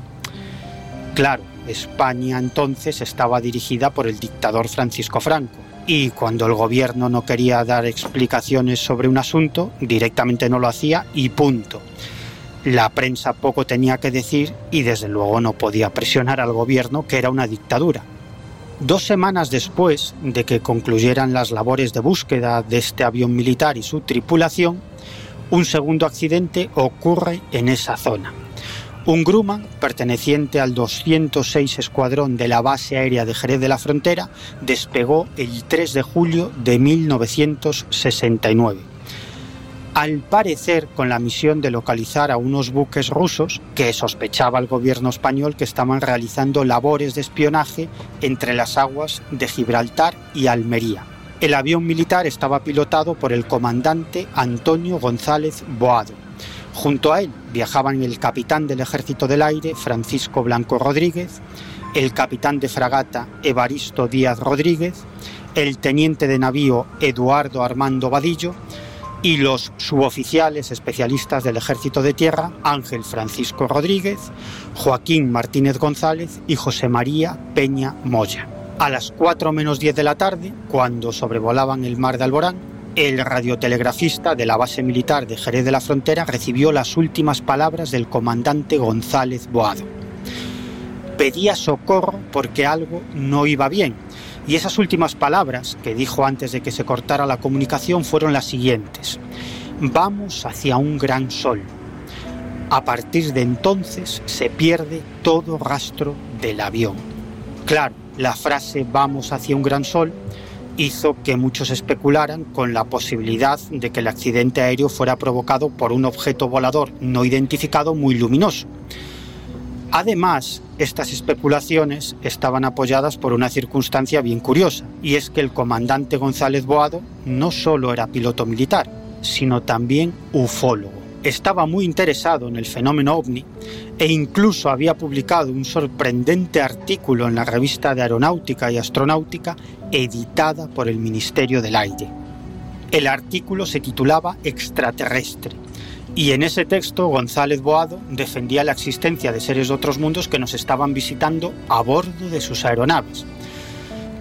Claro, España entonces estaba dirigida por el dictador Francisco Franco y cuando el gobierno no quería dar explicaciones sobre un asunto, directamente no lo hacía y punto. La prensa poco tenía que decir y desde luego no podía presionar al gobierno que era una dictadura. Dos semanas después de que concluyeran las labores de búsqueda de este avión militar y su tripulación, un segundo accidente ocurre en esa zona. Un Grumman, perteneciente al 206 Escuadrón de la Base Aérea de Jerez de la Frontera, despegó el 3 de julio de 1969 al parecer con la misión de localizar a unos buques rusos que sospechaba el gobierno español que estaban realizando labores de espionaje entre las aguas de Gibraltar y Almería. El avión militar estaba pilotado por el comandante Antonio González Boado. Junto a él viajaban el capitán del Ejército del Aire, Francisco Blanco Rodríguez, el capitán de fragata Evaristo Díaz Rodríguez, el teniente de navío Eduardo Armando Vadillo, y los suboficiales especialistas del Ejército de Tierra, Ángel Francisco Rodríguez, Joaquín Martínez González y José María Peña Moya. A las 4 menos 10 de la tarde, cuando sobrevolaban el mar de Alborán, el radiotelegrafista de la base militar de Jerez de la Frontera recibió las últimas palabras del comandante González Boado. Pedía socorro porque algo no iba bien y esas últimas palabras que dijo antes de que se cortara la comunicación fueron las siguientes. Vamos hacia un gran sol. A partir de entonces se pierde todo rastro del avión. Claro, la frase vamos hacia un gran sol hizo que muchos especularan con la posibilidad de que el accidente aéreo fuera provocado por un objeto volador no identificado muy luminoso. Además, estas especulaciones estaban apoyadas por una circunstancia bien curiosa, y es que el comandante González Boado no solo era piloto militar, sino también ufólogo. Estaba muy interesado en el fenómeno ovni e incluso había publicado un sorprendente artículo en la revista de Aeronáutica y Astronáutica editada por el Ministerio del Aire. El artículo se titulaba Extraterrestre y en ese texto González Boado defendía la existencia de seres de otros mundos que nos estaban visitando a bordo de sus aeronaves.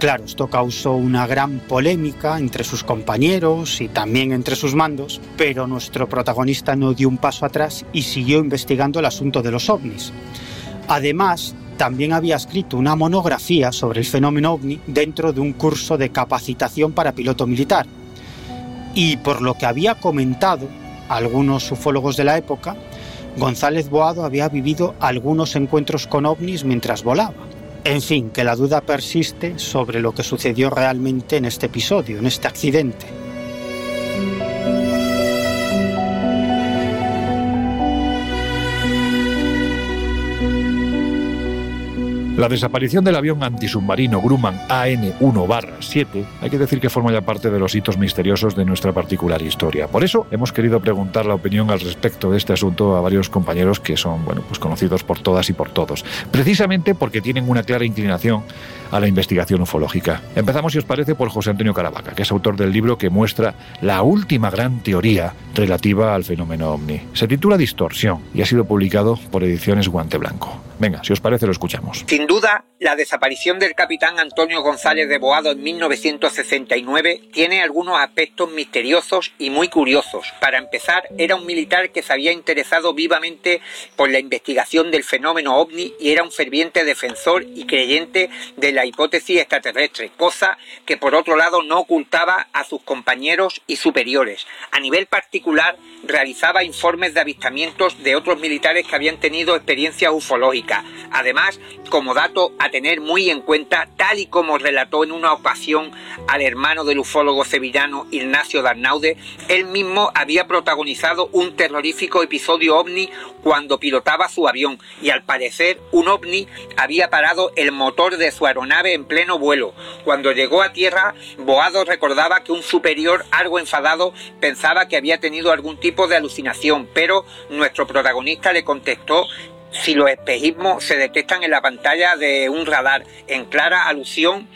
Claro, esto causó una gran polémica entre sus compañeros y también entre sus mandos, pero nuestro protagonista no dio un paso atrás y siguió investigando el asunto de los ovnis. Además, también había escrito una monografía sobre el fenómeno ovni dentro de un curso de capacitación para piloto militar. Y por lo que había comentado, algunos ufólogos de la época, González Boado había vivido algunos encuentros con ovnis mientras volaba. En fin, que la duda persiste sobre lo que sucedió realmente en este episodio, en este accidente. La desaparición del avión antisubmarino Grumman AN-1-7 hay que decir que forma ya parte de los hitos misteriosos de nuestra particular historia. Por eso hemos querido preguntar la opinión al respecto de este asunto a varios compañeros que son bueno, pues conocidos por todas y por todos, precisamente porque tienen una clara inclinación a la investigación ufológica. Empezamos, si os parece, por José Antonio Caravaca, que es autor del libro que muestra la última gran teoría relativa al fenómeno ovni. Se titula Distorsión y ha sido publicado por Ediciones Guante Blanco. Venga, si os parece, lo escuchamos. Duda, la desaparición del capitán Antonio González de Boado en 1969 tiene algunos aspectos misteriosos y muy curiosos. Para empezar, era un militar que se había interesado vivamente por la investigación del fenómeno ovni y era un ferviente defensor y creyente de la hipótesis extraterrestre, cosa que por otro lado no ocultaba a sus compañeros y superiores. A nivel particular, realizaba informes de avistamientos de otros militares que habían tenido experiencias ufológicas Además, como a tener muy en cuenta, tal y como relató en una ocasión al hermano del ufólogo sevillano Ignacio Darnaude, él mismo había protagonizado un terrorífico episodio ovni cuando pilotaba su avión y al parecer un ovni había parado el motor de su aeronave en pleno vuelo. Cuando llegó a tierra, Boado recordaba que un superior algo enfadado pensaba que había tenido algún tipo de alucinación, pero nuestro protagonista le contestó si los espejismos se detectan en la pantalla de un radar, en clara alusión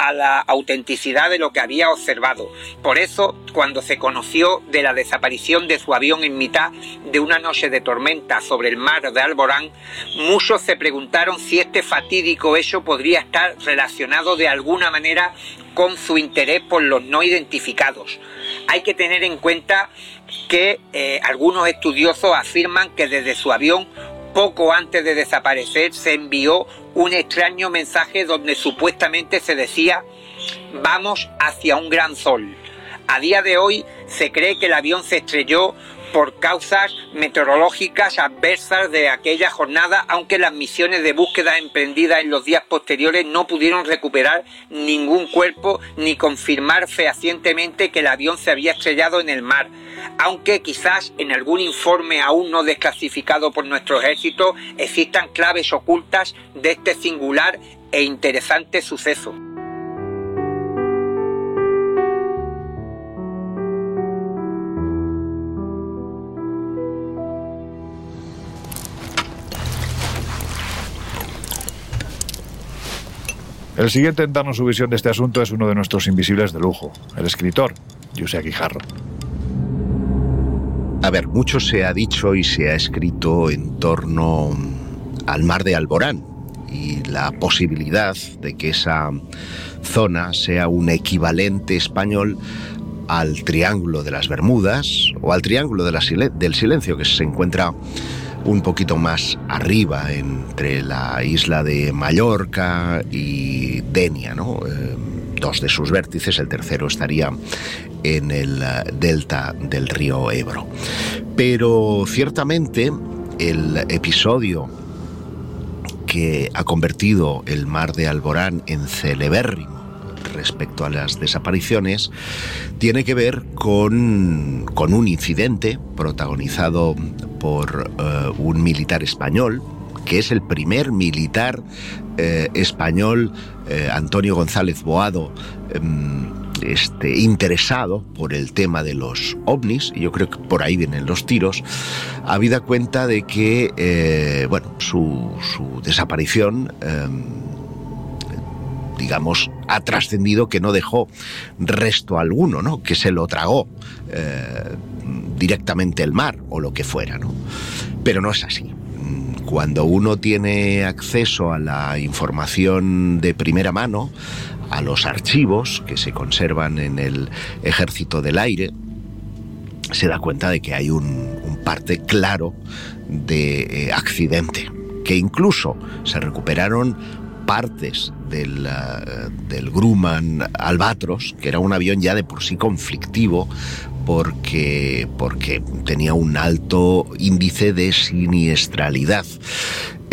a la autenticidad de lo que había observado. Por eso, cuando se conoció de la desaparición de su avión en mitad de una noche de tormenta sobre el mar de Alborán, muchos se preguntaron si este fatídico hecho podría estar relacionado de alguna manera con su interés por los no identificados. Hay que tener en cuenta que eh, algunos estudiosos afirman que desde su avión poco antes de desaparecer se envió un extraño mensaje donde supuestamente se decía vamos hacia un gran sol. A día de hoy se cree que el avión se estrelló por causas meteorológicas adversas de aquella jornada, aunque las misiones de búsqueda emprendidas en los días posteriores no pudieron recuperar ningún cuerpo ni confirmar fehacientemente que el avión se había estrellado en el mar, aunque quizás en algún informe aún no desclasificado por nuestro ejército existan claves ocultas de este singular e interesante suceso. El siguiente en darnos su visión de este asunto es uno de nuestros invisibles de lujo, el escritor, José Guijarro. A ver, mucho se ha dicho y se ha escrito en torno al mar de Alborán y la posibilidad de que esa zona sea un equivalente español al Triángulo de las Bermudas o al Triángulo del Silencio que se encuentra un poquito más arriba, entre la isla de Mallorca y Denia, ¿no? Eh, dos de sus vértices, el tercero estaría en el eh, delta del río Ebro. Pero ciertamente el episodio que ha convertido el mar de Alborán en celebérrimo respecto a las desapariciones tiene que ver con, con un incidente protagonizado por eh, un militar español, que es el primer militar eh, español, eh, Antonio González Boado, em, este, interesado por el tema de los ovnis, y yo creo que por ahí vienen los tiros, habida cuenta de que bueno, su, su desaparición em, digamos, ha trascendido que no dejó resto alguno, ¿no? Que se lo tragó eh, directamente el mar o lo que fuera, ¿no? Pero no es así. Cuando uno tiene acceso a la información de primera mano, a los archivos que se conservan en el Ejército del Aire, se da cuenta de que hay un, parte claro de eh, accidente, que incluso se recuperaron partes del, eh, del Grumman Albatros, que era un avión ya de por sí conflictivo, porque, porque tenía un alto índice de siniestralidad.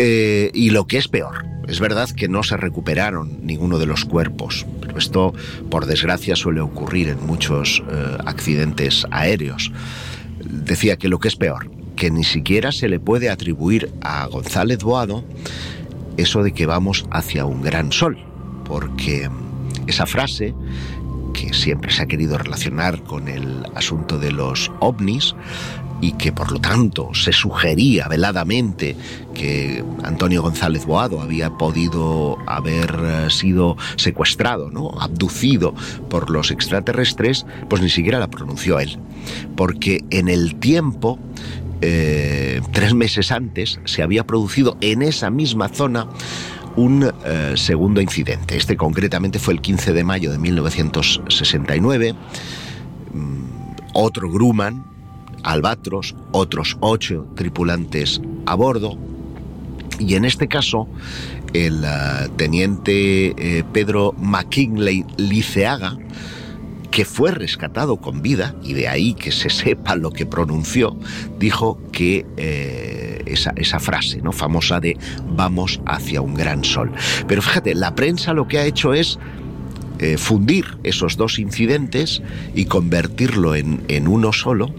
Eh, y lo que es peor, es verdad que no se recuperaron ninguno de los cuerpos, pero esto, por desgracia, suele ocurrir en muchos eh, accidentes aéreos. Decía que lo que es peor, que ni siquiera se le puede atribuir a González Boado eso de que vamos hacia un gran sol, porque esa frase que siempre se ha querido relacionar con el asunto de los ovnis y que por lo tanto se sugería veladamente que Antonio González Boado había podido haber eh, sido secuestrado, ¿no? abducido por los extraterrestres, pues ni siquiera la pronunció él. Porque en el tiempo eh, tres meses antes se había producido en esa misma zona un eh, segundo incidente. Este concretamente fue el 15 de mayo de 1969. Mm, otro Grumman, Albatros, otros ocho tripulantes a bordo. Y en este caso, el eh, teniente Pedro McKinley Liceaga, que fue rescatado con vida, y de ahí que se sepa lo que pronunció, dijo que eh, esa, esa, frase ¿no? famosa de vamos hacia un gran sol. Pero fíjate, la prensa lo que ha hecho es eh, fundir esos dos incidentes y convertirlo en, en uno solo.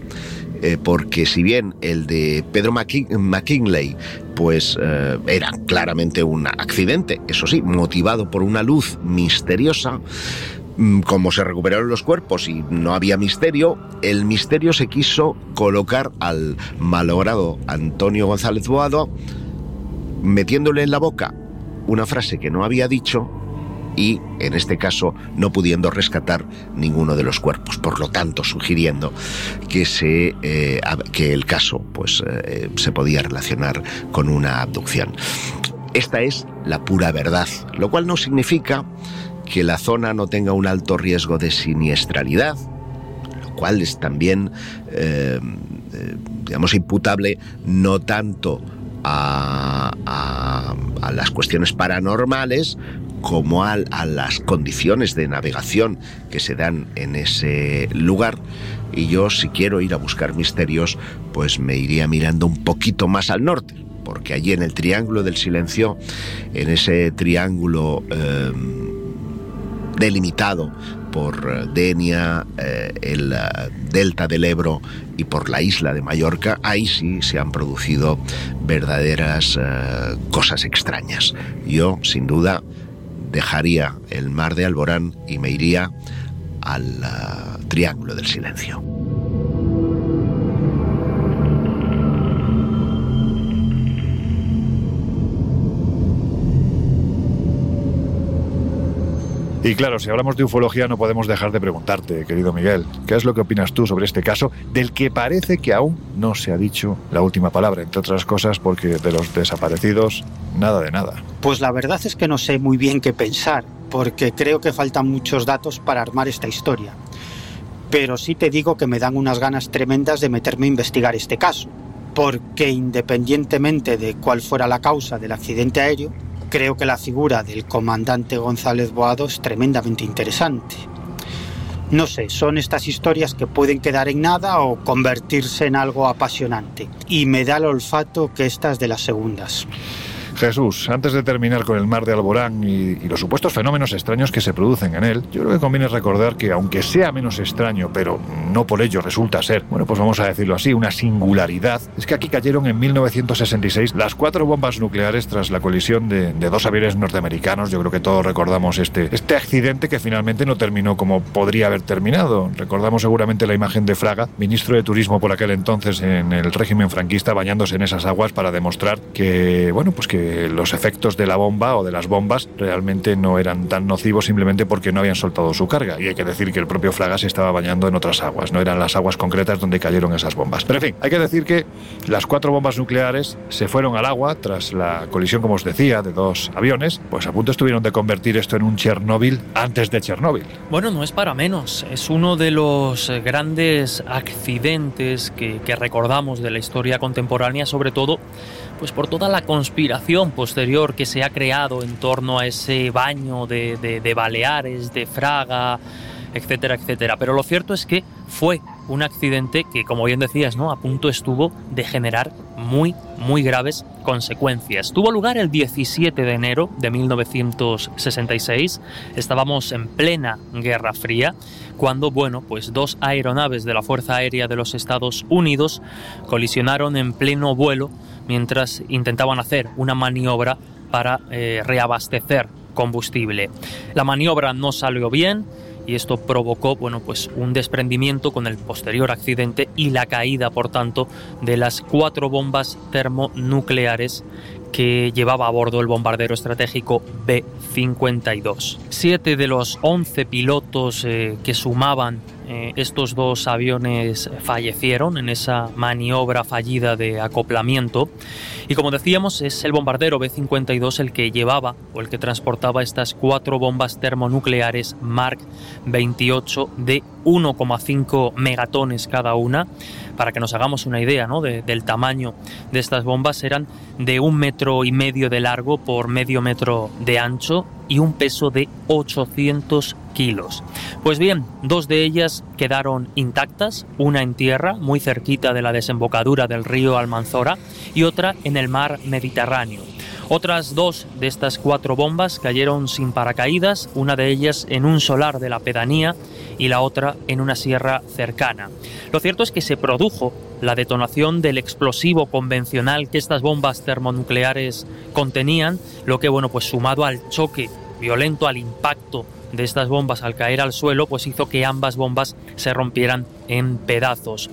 Eh, porque si bien el de Pedro McKinley pues era claramente un accidente, eso sí, motivado por una luz misteriosa, como se recuperaron los cuerpos y no había misterio, el misterio se quiso colocar al malogrado Antonio González Boado, metiéndole en la boca una frase que no había dicho y, en este caso, no pudiendo rescatar ninguno de los cuerpos, por lo tanto, sugiriendo que, se, eh, que el caso pues, eh, se podía relacionar con una abducción. Esta es la pura verdad, lo cual no significa que la zona no tenga un alto riesgo de siniestralidad, lo cual es también, eh, digamos, imputable no tanto a, a, las cuestiones paranormales como a, a, las condiciones de navegación que se dan en ese lugar. Y yo si quiero ir a buscar misterios, pues me iría mirando un poquito más al norte, porque allí en el Triángulo del Silencio, en ese triángulo eh, delimitado por Denia, eh, el eh, delta del Ebro y por la isla de Mallorca, ahí sí se han producido verdaderas eh, cosas extrañas. Yo, sin duda, dejaría el mar de Alborán y me iría al Triángulo del Silencio. Y claro, si hablamos de ufología no podemos dejar de preguntarte, querido Miguel, ¿qué es lo que opinas tú sobre este caso del que parece que aún no se ha dicho la última palabra, entre otras cosas porque de los desaparecidos, nada de nada? Pues la verdad es que no sé muy bien qué pensar, porque creo que faltan muchos datos para armar esta historia. Pero sí te digo que me dan unas ganas tremendas de meterme a investigar este caso, porque independientemente de cuál fuera la causa del accidente aéreo, creo que la figura del comandante González Boado es tremendamente interesante. No sé, son estas historias que pueden quedar en nada o convertirse en algo apasionante. Y me da el olfato que estas de las segundas. Jesús, antes de terminar con el mar de Alborán y, los supuestos fenómenos extraños que se producen en él, yo creo que conviene recordar que aunque sea menos extraño, pero no por ello resulta ser, bueno, pues vamos a decirlo así, una singularidad, es que aquí cayeron en 1966 las cuatro bombas nucleares tras la colisión de, de dos aviones norteamericanos. Yo creo que todos recordamos este, este accidente que finalmente no terminó como podría haber terminado. Recordamos seguramente la imagen de Fraga, ministro de Turismo por aquel entonces en el régimen franquista, bañándose en esas aguas para demostrar que, bueno, pues que los efectos de la bomba o de las bombas realmente no eran tan nocivos simplemente porque no habían soltado su carga. Y hay que decir que el propio Fraga se estaba bañando en otras aguas, no eran las aguas concretas donde cayeron esas bombas. Pero en fin, hay que decir que las cuatro bombas nucleares se fueron al agua tras la colisión, como os decía, de dos aviones, pues a punto estuvieron de convertir esto en un Chernóbil antes de Chernóbil. Bueno, no es para menos, es uno de los grandes accidentes que recordamos de la historia contemporánea, sobre todo pues por toda la conspiración posterior que se ha creado en torno a ese baño de, de, Baleares, de Fraga, etcétera, etcétera. Pero lo cierto es que fue un accidente que, como bien decías, ¿no? a punto estuvo de generar muy, muy graves consecuencias. Tuvo lugar el 17 de enero de 1966. Estábamos en plena Guerra Fría cuando, bueno, pues dos aeronaves de la Fuerza Aérea de los Estados Unidos colisionaron en pleno vuelo mientras intentaban hacer una maniobra para eh, reabastecer combustible. La maniobra no salió bien y esto provocó bueno, pues un desprendimiento con el posterior accidente y la caída, por tanto, de las cuatro bombas termonucleares que llevaba a bordo el bombardero estratégico B-52. Siete de los once pilotos eh, que sumaban eh, estos dos aviones fallecieron en esa maniobra fallida de acoplamiento. Y como decíamos, es el bombardero B-52 el que llevaba o el que transportaba estas cuatro bombas termonucleares Mark 28 de 1,5 megatones cada una. Para que nos hagamos una idea ¿no? de, del tamaño de estas bombas, eran de un metro y medio de largo por medio metro de ancho y un peso de 800 kilos. Pues bien, dos de ellas quedaron intactas, una en tierra, muy cerquita de la desembocadura del río Almanzora, y otra en el mar Mediterráneo. Otras dos de estas cuatro bombas cayeron sin paracaídas, una de ellas en un solar de la pedanía y la otra en una sierra cercana. Lo cierto es que se produjo la detonación del explosivo convencional que estas bombas termonucleares contenían, lo que bueno, pues sumado al choque violento, al impacto de estas bombas al caer al suelo, pues hizo que ambas bombas se rompieran en pedazos.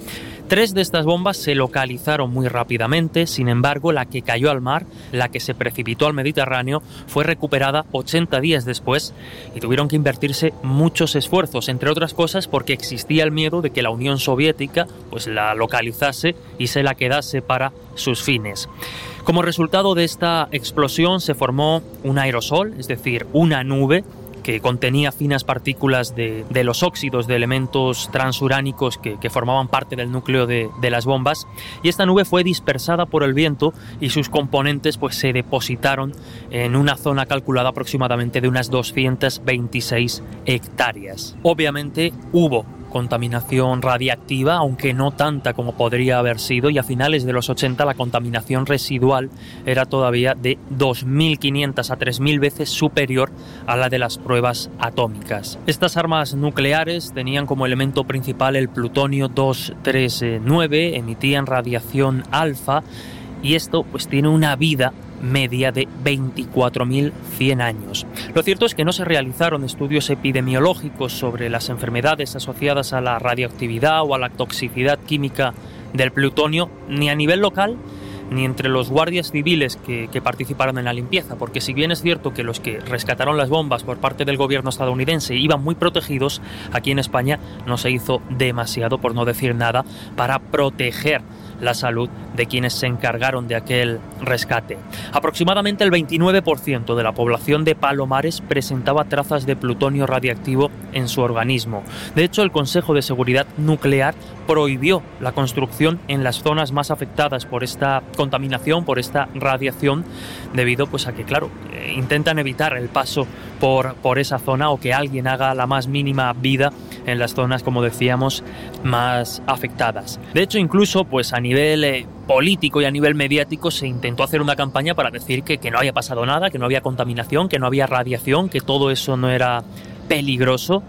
Tres de estas bombas se localizaron muy rápidamente, sin embargo, la que cayó al mar, la que se precipitó al Mediterráneo, fue recuperada 80 días después y tuvieron que invertirse muchos esfuerzos, entre otras cosas porque existía el miedo de que la Unión Soviética pues la localizase y se la quedase para sus fines. Como resultado de esta explosión se formó un aerosol, es decir, una nube que contenía finas partículas de, los óxidos de elementos transuránicos que, que formaban parte del núcleo de, de, las bombas y esta nube fue dispersada por el viento y sus componentes pues se depositaron en una zona calculada aproximadamente de unas 226 hectáreas. Obviamente hubo contaminación radiactiva, aunque no tanta como podría haber sido, y a finales de los 80 la contaminación residual era todavía de 2.500 a 3.000 veces superior a la de las pruebas atómicas. Estas armas nucleares tenían como elemento principal el plutonio 239, emitían radiación alfa, y esto pues tiene una vida media de 24.100 años. Lo cierto es que no se realizaron estudios epidemiológicos sobre las enfermedades asociadas a la radioactividad o a la toxicidad química del plutonio, ni a nivel local, ni entre los guardias civiles que, participaron en la limpieza, porque si bien es cierto que los que rescataron las bombas por parte del gobierno estadounidense iban muy protegidos, aquí en España no se hizo demasiado, por no decir nada, para proteger la salud de quienes se encargaron de aquel rescate. Aproximadamente el 29% de la población de Palomares presentaba trazas de plutonio radiactivo en su organismo. De hecho, el Consejo de Seguridad Nuclear prohibió la construcción en las zonas más afectadas por esta contaminación, por esta radiación, debido pues a que, claro, eh, intentan evitar el paso por, por esa zona o que alguien haga la más mínima vida en las zonas, como decíamos, más afectadas. De hecho, incluso pues a nivel eh, político y a nivel mediático se intentó hacer una campaña para decir que, que no había pasado nada, que no había contaminación, que no había radiación, que todo eso no era peligroso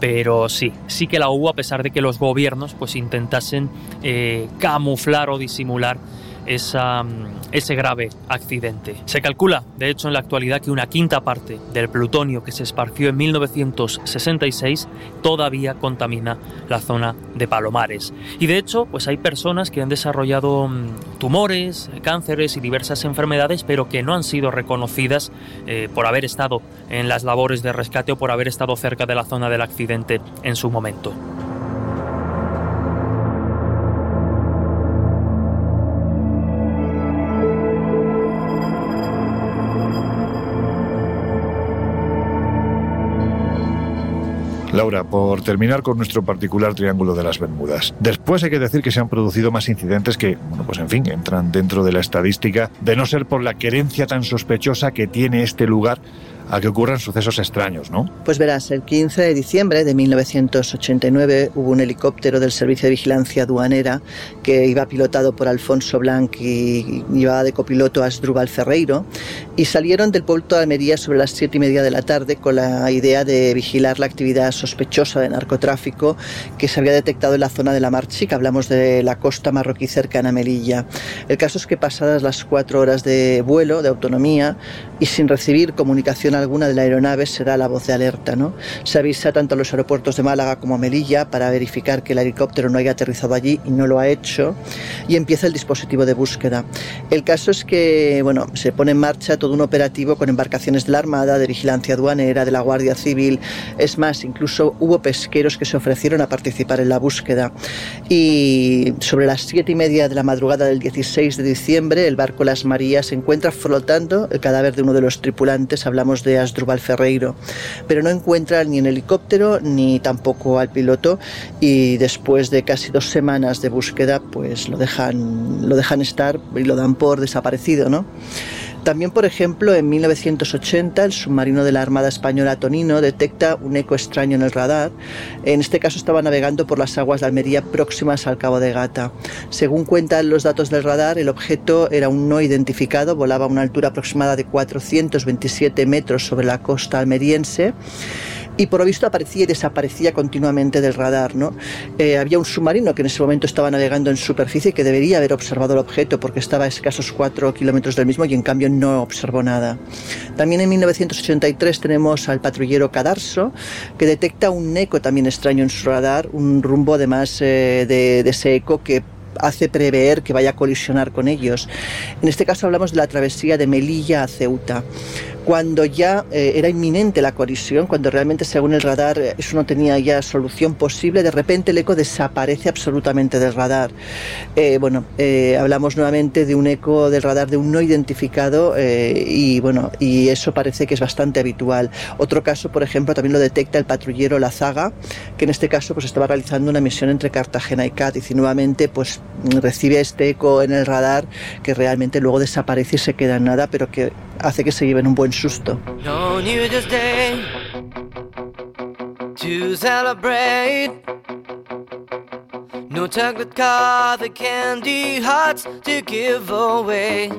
pero sí, sí que la hubo a pesar de que los gobiernos pues intentasen eh, camuflar o disimular esa, ese grave accidente. Se calcula, de hecho, en la actualidad que una quinta parte del plutonio que se esparció en 1966 todavía contamina la zona de Palomares. Y de hecho, pues hay personas que han desarrollado tumores, cánceres y diversas enfermedades, pero que no han sido reconocidas eh, por haber estado en las labores de rescate o por haber estado cerca de la zona del accidente en su momento. Laura, por terminar con nuestro particular Triángulo de las Bermudas. Después hay que decir que se han producido más incidentes que, bueno, pues en fin, entran dentro de la estadística, de no ser por la querencia tan sospechosa que tiene este lugar a que ocurran sucesos extraños, ¿no? Pues verás, el 15 de diciembre de 1989 hubo un helicóptero del Servicio de Vigilancia Aduanera que iba pilotado por Alfonso Blanc y llevaba de copiloto a Asdrúbal Ferreiro y salieron del puerto de Almería sobre las siete y media de la tarde con la idea de vigilar la actividad sospechosa de narcotráfico que se había detectado en la zona de la Mar Chica, hablamos de la costa marroquí cercana a Melilla. El caso es que pasadas las cuatro horas de vuelo, de autonomía, y sin recibir comunicación alguna de la aeronave se da la voz de alerta. ¿no? Se avisa tanto a los aeropuertos de Málaga como a Melilla para verificar que el helicóptero no haya aterrizado allí y no lo ha hecho y empieza el dispositivo de búsqueda. El caso es que bueno, se pone en marcha todo un operativo con embarcaciones de la Armada, de vigilancia aduanera, de la Guardia Civil. Es más, incluso hubo pesqueros que se ofrecieron a participar en la búsqueda. Y sobre las siete y media de la madrugada del 16 de diciembre, el barco Las Marías se encuentra flotando el cadáver de uno de los tripulantes, hablamos de Asdrúbal Ferreiro, pero no encuentra ni en helicóptero ni tampoco al piloto y después de casi dos semanas de búsqueda, pues lo dejan, lo dejan estar y lo dan por desaparecido, ¿no? También, por ejemplo, en 1980 el submarino de la Armada Española Tonino detecta un eco extraño en el radar. En este caso estaba navegando por las aguas de Almería próximas al Cabo de Gata. Según cuentan los datos del radar, el objeto era un no identificado, volaba a una altura aproximada de 427 metros sobre la costa almeriense y por lo visto aparecía y desaparecía continuamente del radar. ¿no? Eh, había un submarino que en ese momento estaba navegando en superficie que debería haber observado el objeto porque estaba a escasos 4 kilómetros del mismo y en cambio no observó nada. También en 1983 tenemos al patrullero Cadarso que detecta un eco también extraño en su radar, un rumbo además eh, de, de ese eco que hace prever que vaya a colisionar con ellos. En este caso hablamos de la travesía de Melilla a Ceuta cuando ya eh, era inminente la colisión, cuando realmente según el radar eh, eso no tenía ya solución posible, de repente el eco desaparece absolutamente del radar. Eh, bueno, hablamos nuevamente de un eco del radar de un no identificado y bueno, y eso parece que es bastante habitual. Otro caso, por ejemplo, también lo detecta el patrullero La Zaga, que en este caso pues estaba realizando una misión entre Cartagena y Cádiz y nuevamente pues recibe este eco en el radar que realmente luego desaparece y se queda en nada, pero que hace que se lleven un buen susto. No New Year's Day to celebrate. No chocolate car, the candy hearts to give away.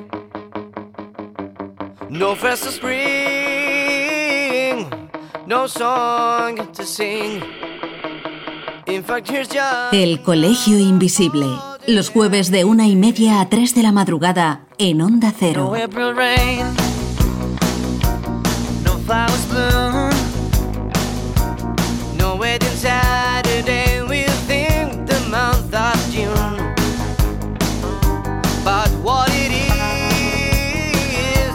No festive spring, no song to sing. In fact, here's just El Colegio Invisible. Los jueves de una y media a 3 de la madrugada en Onda Cero. no April rain, no flowers bloom, no wedding Saturday within the month of June. But what it is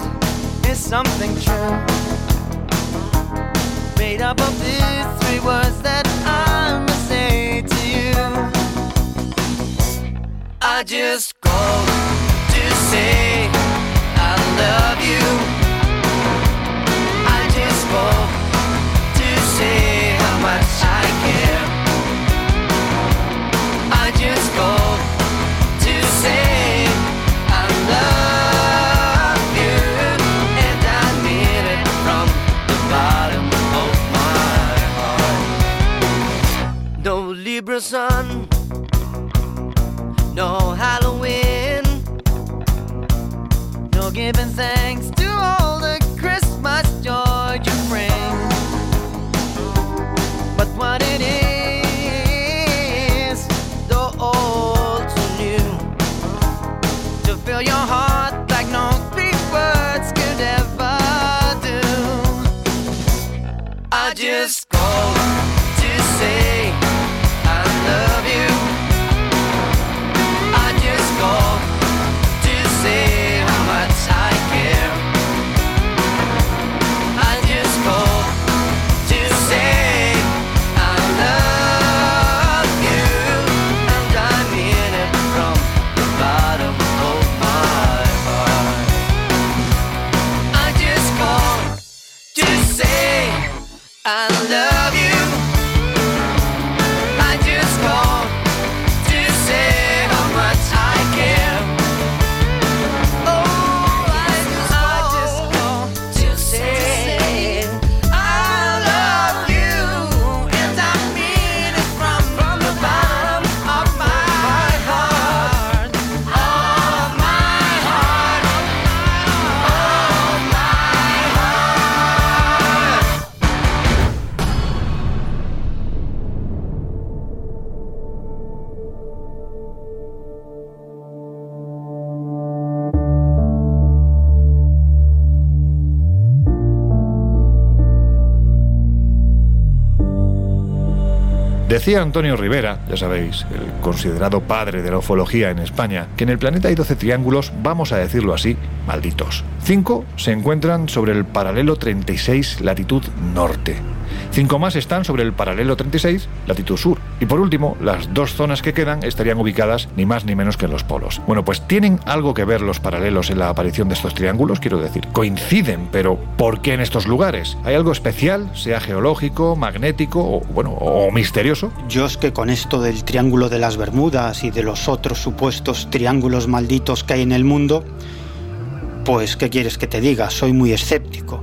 is something true, made up of these three words that I must say to you. I just called to say I love you. No Decía Antonio Rivera, ya sabéis, el considerado padre de la ufología en España, que en el planeta hay 12 triángulos, vamos a decirlo así, malditos. Cinco se encuentran sobre el paralelo 36 latitud norte. Cinco más están sobre el paralelo 36 latitud sur. Y por último, las dos zonas que quedan estarían ubicadas ni más ni menos que en los polos. Bueno, pues tienen algo que ver los paralelos en la aparición de estos triángulos, quiero decir. Coinciden, pero ¿por qué en estos lugares? ¿Hay algo especial, sea geológico, magnético o, bueno, o misterioso? Yo es que con esto del Triángulo de las Bermudas y de los otros supuestos triángulos malditos que hay en el mundo, pues ¿qué quieres que te diga? Soy muy escéptico.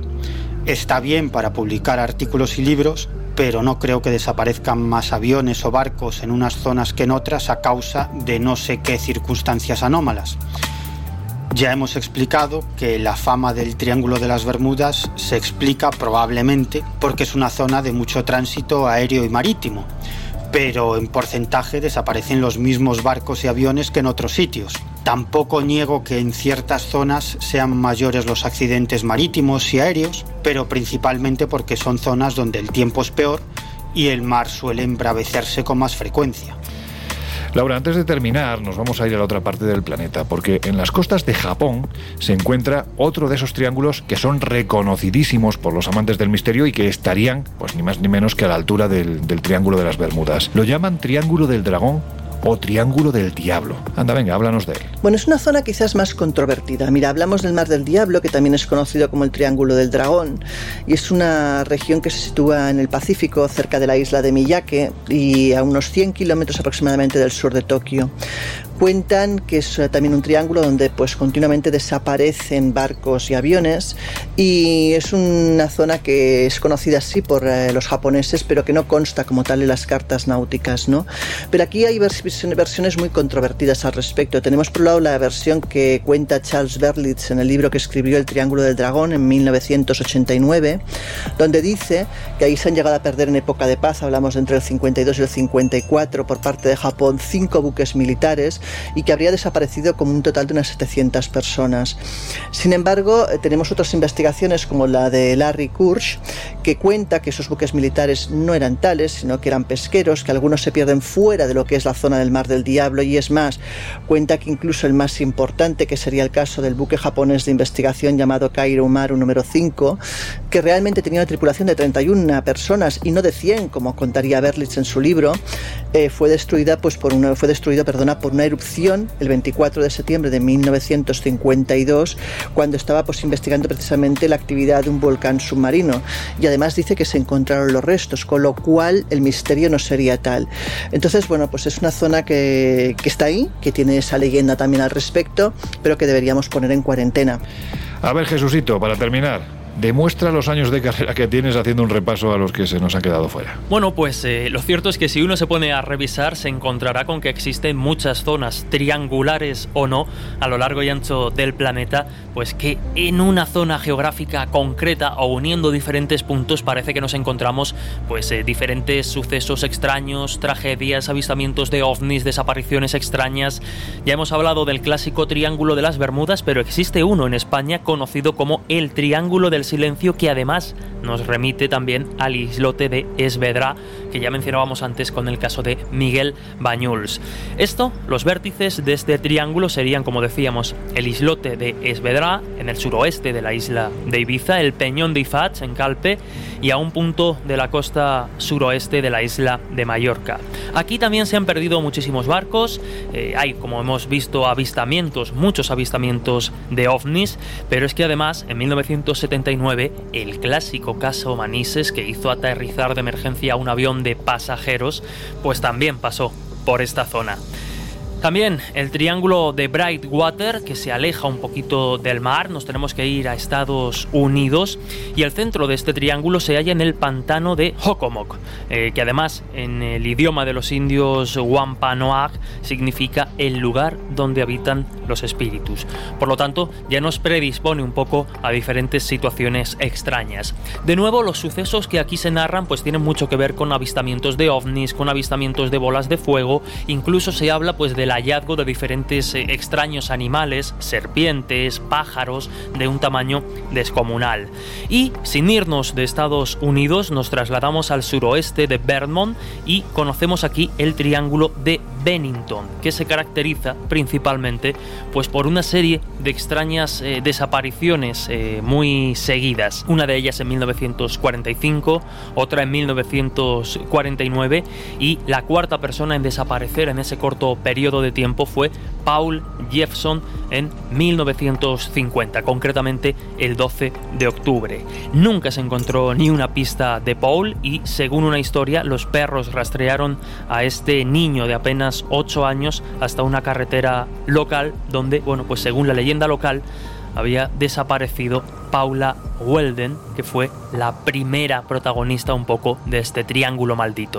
Está bien para publicar artículos y libros, pero no creo que desaparezcan más aviones o barcos en unas zonas que en otras a causa de no sé qué circunstancias anómalas. Ya hemos explicado que la fama del Triángulo de las Bermudas se explica probablemente porque es una zona de mucho tránsito aéreo y marítimo, pero en porcentaje desaparecen los mismos barcos y aviones que en otros sitios. Tampoco niego que en ciertas zonas sean mayores los accidentes marítimos y aéreos, pero principalmente porque son zonas donde el tiempo es peor y el mar suele embravecerse con más frecuencia. Laura, antes de terminar, nos vamos a ir a la otra parte del planeta, porque en las costas de Japón se encuentra otro de esos triángulos que son reconocidísimos por los amantes del misterio y que estarían, pues ni más ni menos que a la altura del, del Triángulo de las Bermudas. Lo llaman Triángulo del Dragón o Triángulo del Diablo. Anda, venga, háblanos de él. Bueno, es una zona quizás más controvertida. Mira, hablamos del Mar del Diablo, que también es conocido como el Triángulo del Dragón, y es una región que se sitúa en el Pacífico, cerca de la isla de Miyake y a unos 100 kilómetros aproximadamente del sur de Tokio. Cuentan que es eh, también un triángulo donde pues continuamente desaparecen barcos y aviones y es una zona que es conocida así por eh, los japoneses, pero que no consta como tal en las cartas náuticas, ¿no? Pero aquí hay versiones muy controvertidas al respecto. Tenemos por un lado la versión que cuenta Charles Berlitz en el libro que escribió El Triángulo del Dragón en 1989, donde dice que ahí se han llegado a perder en época de paz, hablamos de entre el 52 y el 54 por parte de Japón, cinco buques militares y que habría desaparecido como un total de unas 700 personas. Sin embargo, eh, tenemos otras investigaciones como la de Larry Kursch, que cuenta que esos buques militares no eran tales, sino que eran pesqueros, que algunos se pierden fuera de lo que es la zona del Mar del Diablo y es más, cuenta que incluso el más importante, que sería el caso del buque japonés de investigación llamado Kairo Maru número 5, que realmente tenía una tripulación de 31 personas y no de 100, como contaría Berlitz en su libro, eh, fue destruida pues por una fue destruido, perdona, por una erupción el 24 de septiembre de 1952 cuando estaba pues investigando precisamente la actividad de un volcán submarino y además dice que se encontraron los restos, con lo cual el misterio no sería tal. Entonces, bueno, pues es una zona que, que está ahí, que tiene esa leyenda también al respecto, pero que deberíamos poner en cuarentena. A ver, Jesucito, para terminar, demuestra los años de carrera que tienes haciendo un repaso a los que se nos han quedado fuera. Bueno, pues eh, lo cierto es que si uno se pone a revisar se encontrará con que existen muchas zonas triangulares o no a lo largo y ancho del planeta, pues que en una zona geográfica concreta o uniendo diferentes puntos parece que nos encontramos pues eh, diferentes sucesos extraños, tragedias, avistamientos de ovnis, desapariciones extrañas. Ya hemos hablado del clásico Triángulo de las Bermudas, pero existe uno en España conocido como el Triángulo del Silencio que además nos remite también al islote de Esvedra que ya mencionábamos antes con el caso de Miguel Bañuls. Esto, los vértices de este triángulo serían, como decíamos, el islote de Esvedra en el suroeste de la isla de Ibiza, el Peñón de Ifach en Calpe y a un punto de la costa suroeste de la isla de Mallorca. Aquí también se han perdido muchísimos barcos, eh, hay, como hemos visto, avistamientos, muchos avistamientos de ovnis, pero es que además en 1979 el clásico caso Manises que hizo aterrizar de emergencia un avión de pasajeros, pues también pasó por esta zona. También el triángulo de Brightwater, que se aleja un poquito del mar, nos tenemos que ir a Estados Unidos, y el centro de este triángulo se halla en el pantano de Hokomok, eh, que además en el idioma de los indios Wampanoag significa el lugar donde habitan los espíritus. Por lo tanto, ya nos predispone un poco a diferentes situaciones extrañas. De nuevo, los sucesos que aquí se narran pues tienen mucho que ver con avistamientos de ovnis, con avistamientos de bolas de fuego, incluso se habla pues del hallazgo de diferentes eh, extraños animales, serpientes, pájaros de un tamaño descomunal. Y sin irnos de Estados Unidos, nos trasladamos al suroeste de Vermont y conocemos aquí el triángulo de Bennington, que se caracteriza principalmente pues por una serie de extrañas eh, desapariciones eh, muy seguidas. Una de ellas en 1945, otra en 1949 y la cuarta persona en desaparecer en ese corto periodo de tiempo fue Paul Jeffson en 1950, concretamente el 12 de octubre. Nunca se encontró ni una pista de Paul y según una historia los perros rastrearon a este niño de apenas 8 años hasta una carretera local donde, bueno, pues según la leyenda local había desaparecido Paula Welden, que fue la primera protagonista un poco de este triángulo maldito.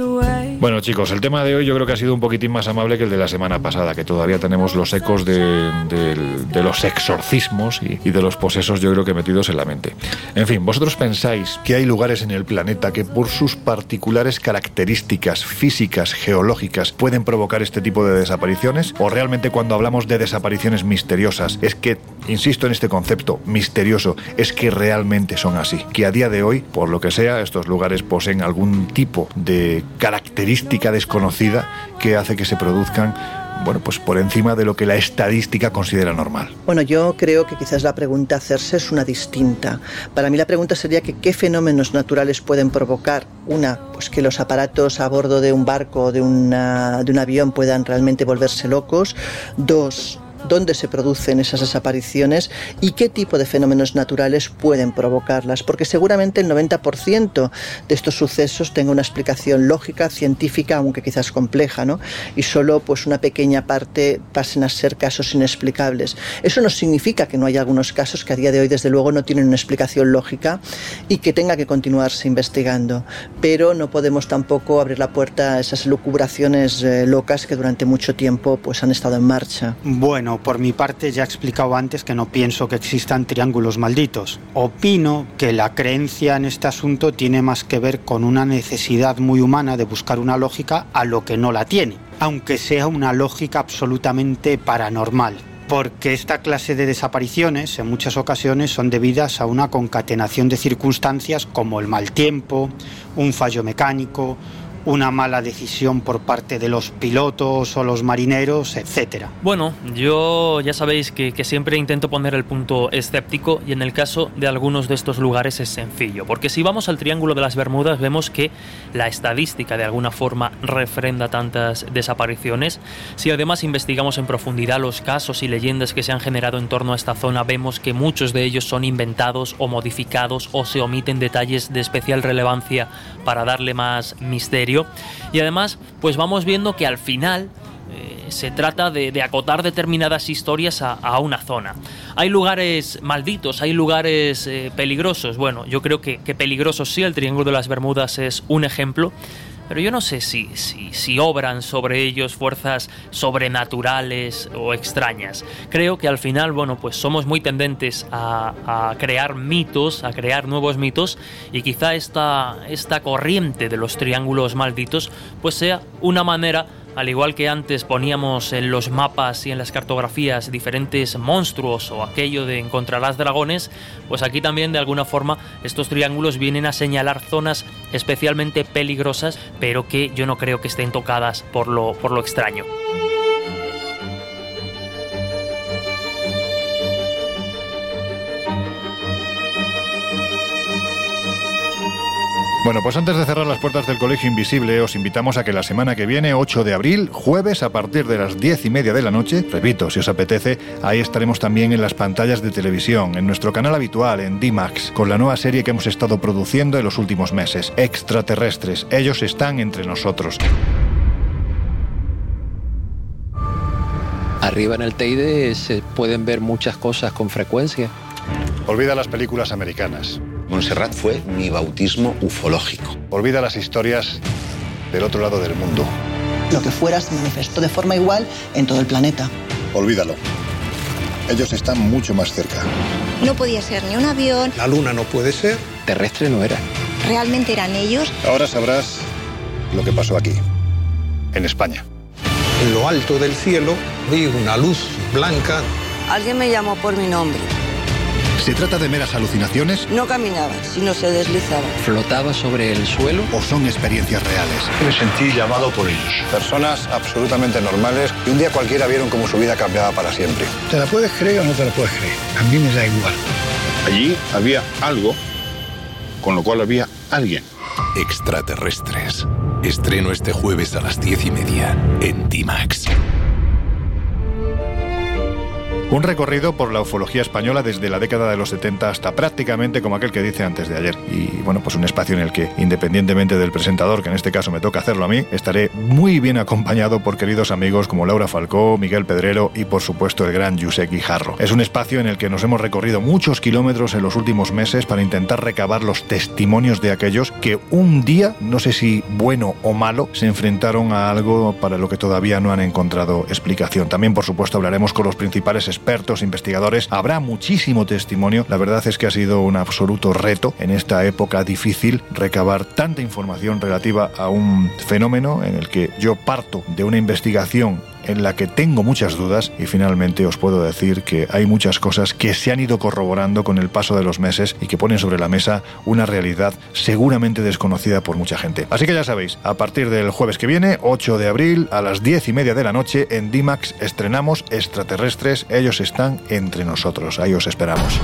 away. Bueno chicos, el tema de hoy yo creo que ha sido un poquitín más amable que el de la semana pasada, que todavía tenemos los ecos de, del- de los exorcismos y, y de los posesos yo creo que metidos en la mente. En fin, ¿vosotros pensáis que hay lugares en el planeta que por sus particulares características físicas, geológicas, pueden provocar este tipo de desapariciones? ¿O realmente cuando hablamos de desapariciones misteriosas es que, insisto en este concepto, misterioso, es que realmente son así? Que a día de hoy, por lo que sea, estos lugares poseen algún tipo de característica desconocida que hace que se produzcan, bueno, pues por encima de lo que la estadística considera normal. Bueno, yo creo que quizás la pregunta a hacerse es una distinta. Para mí la pregunta sería que qué fenómenos naturales pueden provocar una, pues que los aparatos a bordo de un barco o de, una- de un avión puedan realmente volverse locos. Dos, dónde se producen esas desapariciones y qué tipo de fenómenos naturales pueden provocarlas, porque seguramente el 90% de estos sucesos tenga una explicación lógica, científica, aunque quizás compleja, ¿no? Y solo pues una pequeña parte pasen a ser casos inexplicables. Eso no significa que no haya algunos casos que a día de hoy desde luego no tienen una explicación lógica y que tenga que continuarse investigando, pero no podemos tampoco abrir la puerta a esas lucubraciones eh, locas que durante mucho tiempo pues han estado en marcha. Bueno, por mi parte ya he explicado antes que no pienso que existan triángulos malditos. Opino que la creencia en este asunto tiene más que ver con una necesidad muy humana de buscar una lógica a lo que no la tiene, aunque sea una lógica absolutamente paranormal. Porque esta clase de desapariciones en muchas ocasiones son debidas a una concatenación de circunstancias como el mal tiempo, un fallo mecánico, una mala decisión por parte de los pilotos o los marineros, etcétera. Bueno, yo ya sabéis que, que siempre intento poner el punto escéptico y en el caso de algunos de estos lugares es sencillo, porque si vamos al Triángulo de las Bermudas vemos que la estadística de alguna forma refrenda tantas desapariciones. Si además investigamos en profundidad los casos y leyendas que se han generado en torno a esta zona, vemos que muchos de ellos son inventados o modificados o se omiten detalles de especial relevancia para darle más misterio. Y además, pues vamos viendo que al final eh, se trata de, acotar determinadas historias a, a una zona. Hay lugares malditos, hay lugares eh, peligrosos. Bueno, yo creo que, que peligrosos sí, el Triángulo de las Bermudas es un ejemplo. Pero yo no sé si, si, si obran sobre ellos fuerzas sobrenaturales o extrañas. Creo que al final, bueno, pues somos muy tendentes a, a crear mitos, a crear nuevos mitos, y quizá esta, esta corriente de los triángulos malditos, pues sea una manera al igual que antes poníamos en los mapas y en las cartografías diferentes monstruos o aquello de encontrarás dragones, pues aquí también de alguna forma estos triángulos vienen a señalar zonas especialmente peligrosas, pero que yo no creo que estén tocadas por lo, por lo extraño. Bueno, pues antes de cerrar las puertas del Colegio Invisible, os invitamos a que la semana que viene, 8 de abril, jueves, a partir de las 10 y media de la noche, repito, si os apetece, ahí estaremos también en las pantallas de televisión, en nuestro canal habitual, en D-Max, con la nueva serie que hemos estado produciendo en los últimos meses, Extraterrestres. Ellos están entre nosotros. Arriba en el Teide se pueden ver muchas cosas con frecuencia. Olvida las películas americanas. Montserrat fue mi bautismo ufológico. Olvida las historias del otro lado del mundo. Lo que fuera se manifestó de forma igual en todo el planeta. Olvídalo. Ellos están mucho más cerca. No podía ser ni un avión, La luna no puede ser. Terrestre no era. realmente eran ellos. Ahora sabrás lo que pasó aquí, en España. En lo alto del cielo vi una luz blanca. Alguien me llamó por mi nombre. ¿Se trata de meras alucinaciones No caminaba, sino se deslizaba. ¿Flotaba sobre el suelo? o son experiencias reales? Me sentí llamado por ellos. Personas absolutamente normales que un día cualquiera vieron cómo su vida cambiaba para siempre. ¿Te la puedes creer o no te la puedes creer? A mí me da igual. Allí había algo, con lo cual había alguien. Extraterrestres. Estreno este jueves a las diez y media en D-Max. Un recorrido por la ufología española desde la década de los 70 hasta prácticamente como aquel que dice antes de ayer. Y bueno, pues un espacio en el que, independientemente del presentador, que en este caso me toca hacerlo a mí, estaré muy bien acompañado por queridos amigos como Laura Falcó, Miguel Pedrero y por supuesto el gran José Guijarro. Es un espacio en el que nos hemos recorrido muchos kilómetros en los últimos meses para intentar recabar los testimonios de aquellos que un día, no sé si bueno o malo, se enfrentaron a algo para lo que todavía no han encontrado explicación. También, por supuesto, hablaremos con los principales investigadores. Habrá muchísimo testimonio. La verdad es que ha sido un absoluto reto en esta época difícil recabar tanta información relativa a un fenómeno en el que yo parto de una investigación en la que tengo muchas dudas y finalmente os puedo decir que hay muchas cosas que se han ido corroborando con el paso de los meses y que ponen sobre la mesa una realidad seguramente desconocida por mucha gente. Así que ya sabéis, a partir del jueves que viene, 8 de abril, a las 10 y media de la noche, en DIMAX estrenamos Extraterrestres, ellos están entre nosotros, ahí os esperamos.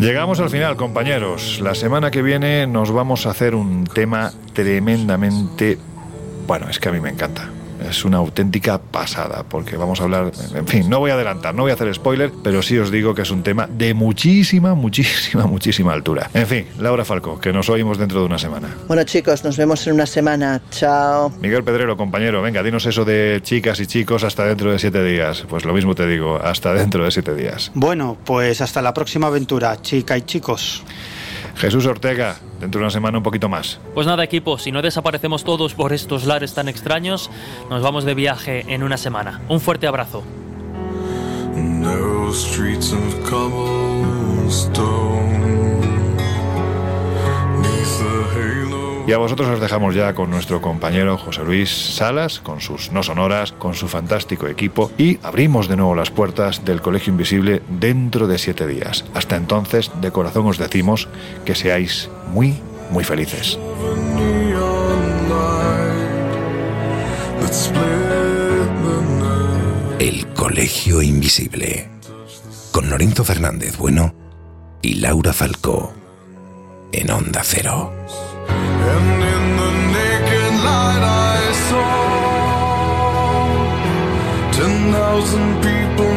Llegamos al final, compañeros. La semana que viene nos vamos a hacer un tema tremendamente... Bueno, es que a mí me encanta. Es una auténtica pasada, porque vamos a hablar... En fin, no voy a adelantar, no voy a hacer spoiler, pero sí os digo que es un tema de muchísima, muchísima, muchísima altura. En fin, Laura Falco, que nos oímos dentro de una semana. Bueno chicos, nos vemos en una semana. Chao. Miguel Pedrero, compañero, venga, dinos eso de chicas y chicos hasta dentro de siete días. Pues lo mismo te digo, hasta dentro de siete días. Bueno, pues hasta la próxima aventura, chica y chicos. Jesús Ortega, dentro de una semana un poquito más. Pues nada, equipo, si no desaparecemos todos por estos lares tan extraños, nos vamos de viaje en una semana. Un fuerte abrazo. Narrow streets of cobblestone. Y a vosotros os dejamos ya con nuestro compañero José Luis Salas, con sus no sonoras, con su fantástico equipo, y abrimos de nuevo las puertas del Colegio Invisible dentro de siete días. Hasta entonces, de corazón os decimos que seáis muy, muy felices. El Colegio Invisible. Con Lorenzo Fernández Bueno y Laura Falcó. En Onda Cero. Thousand people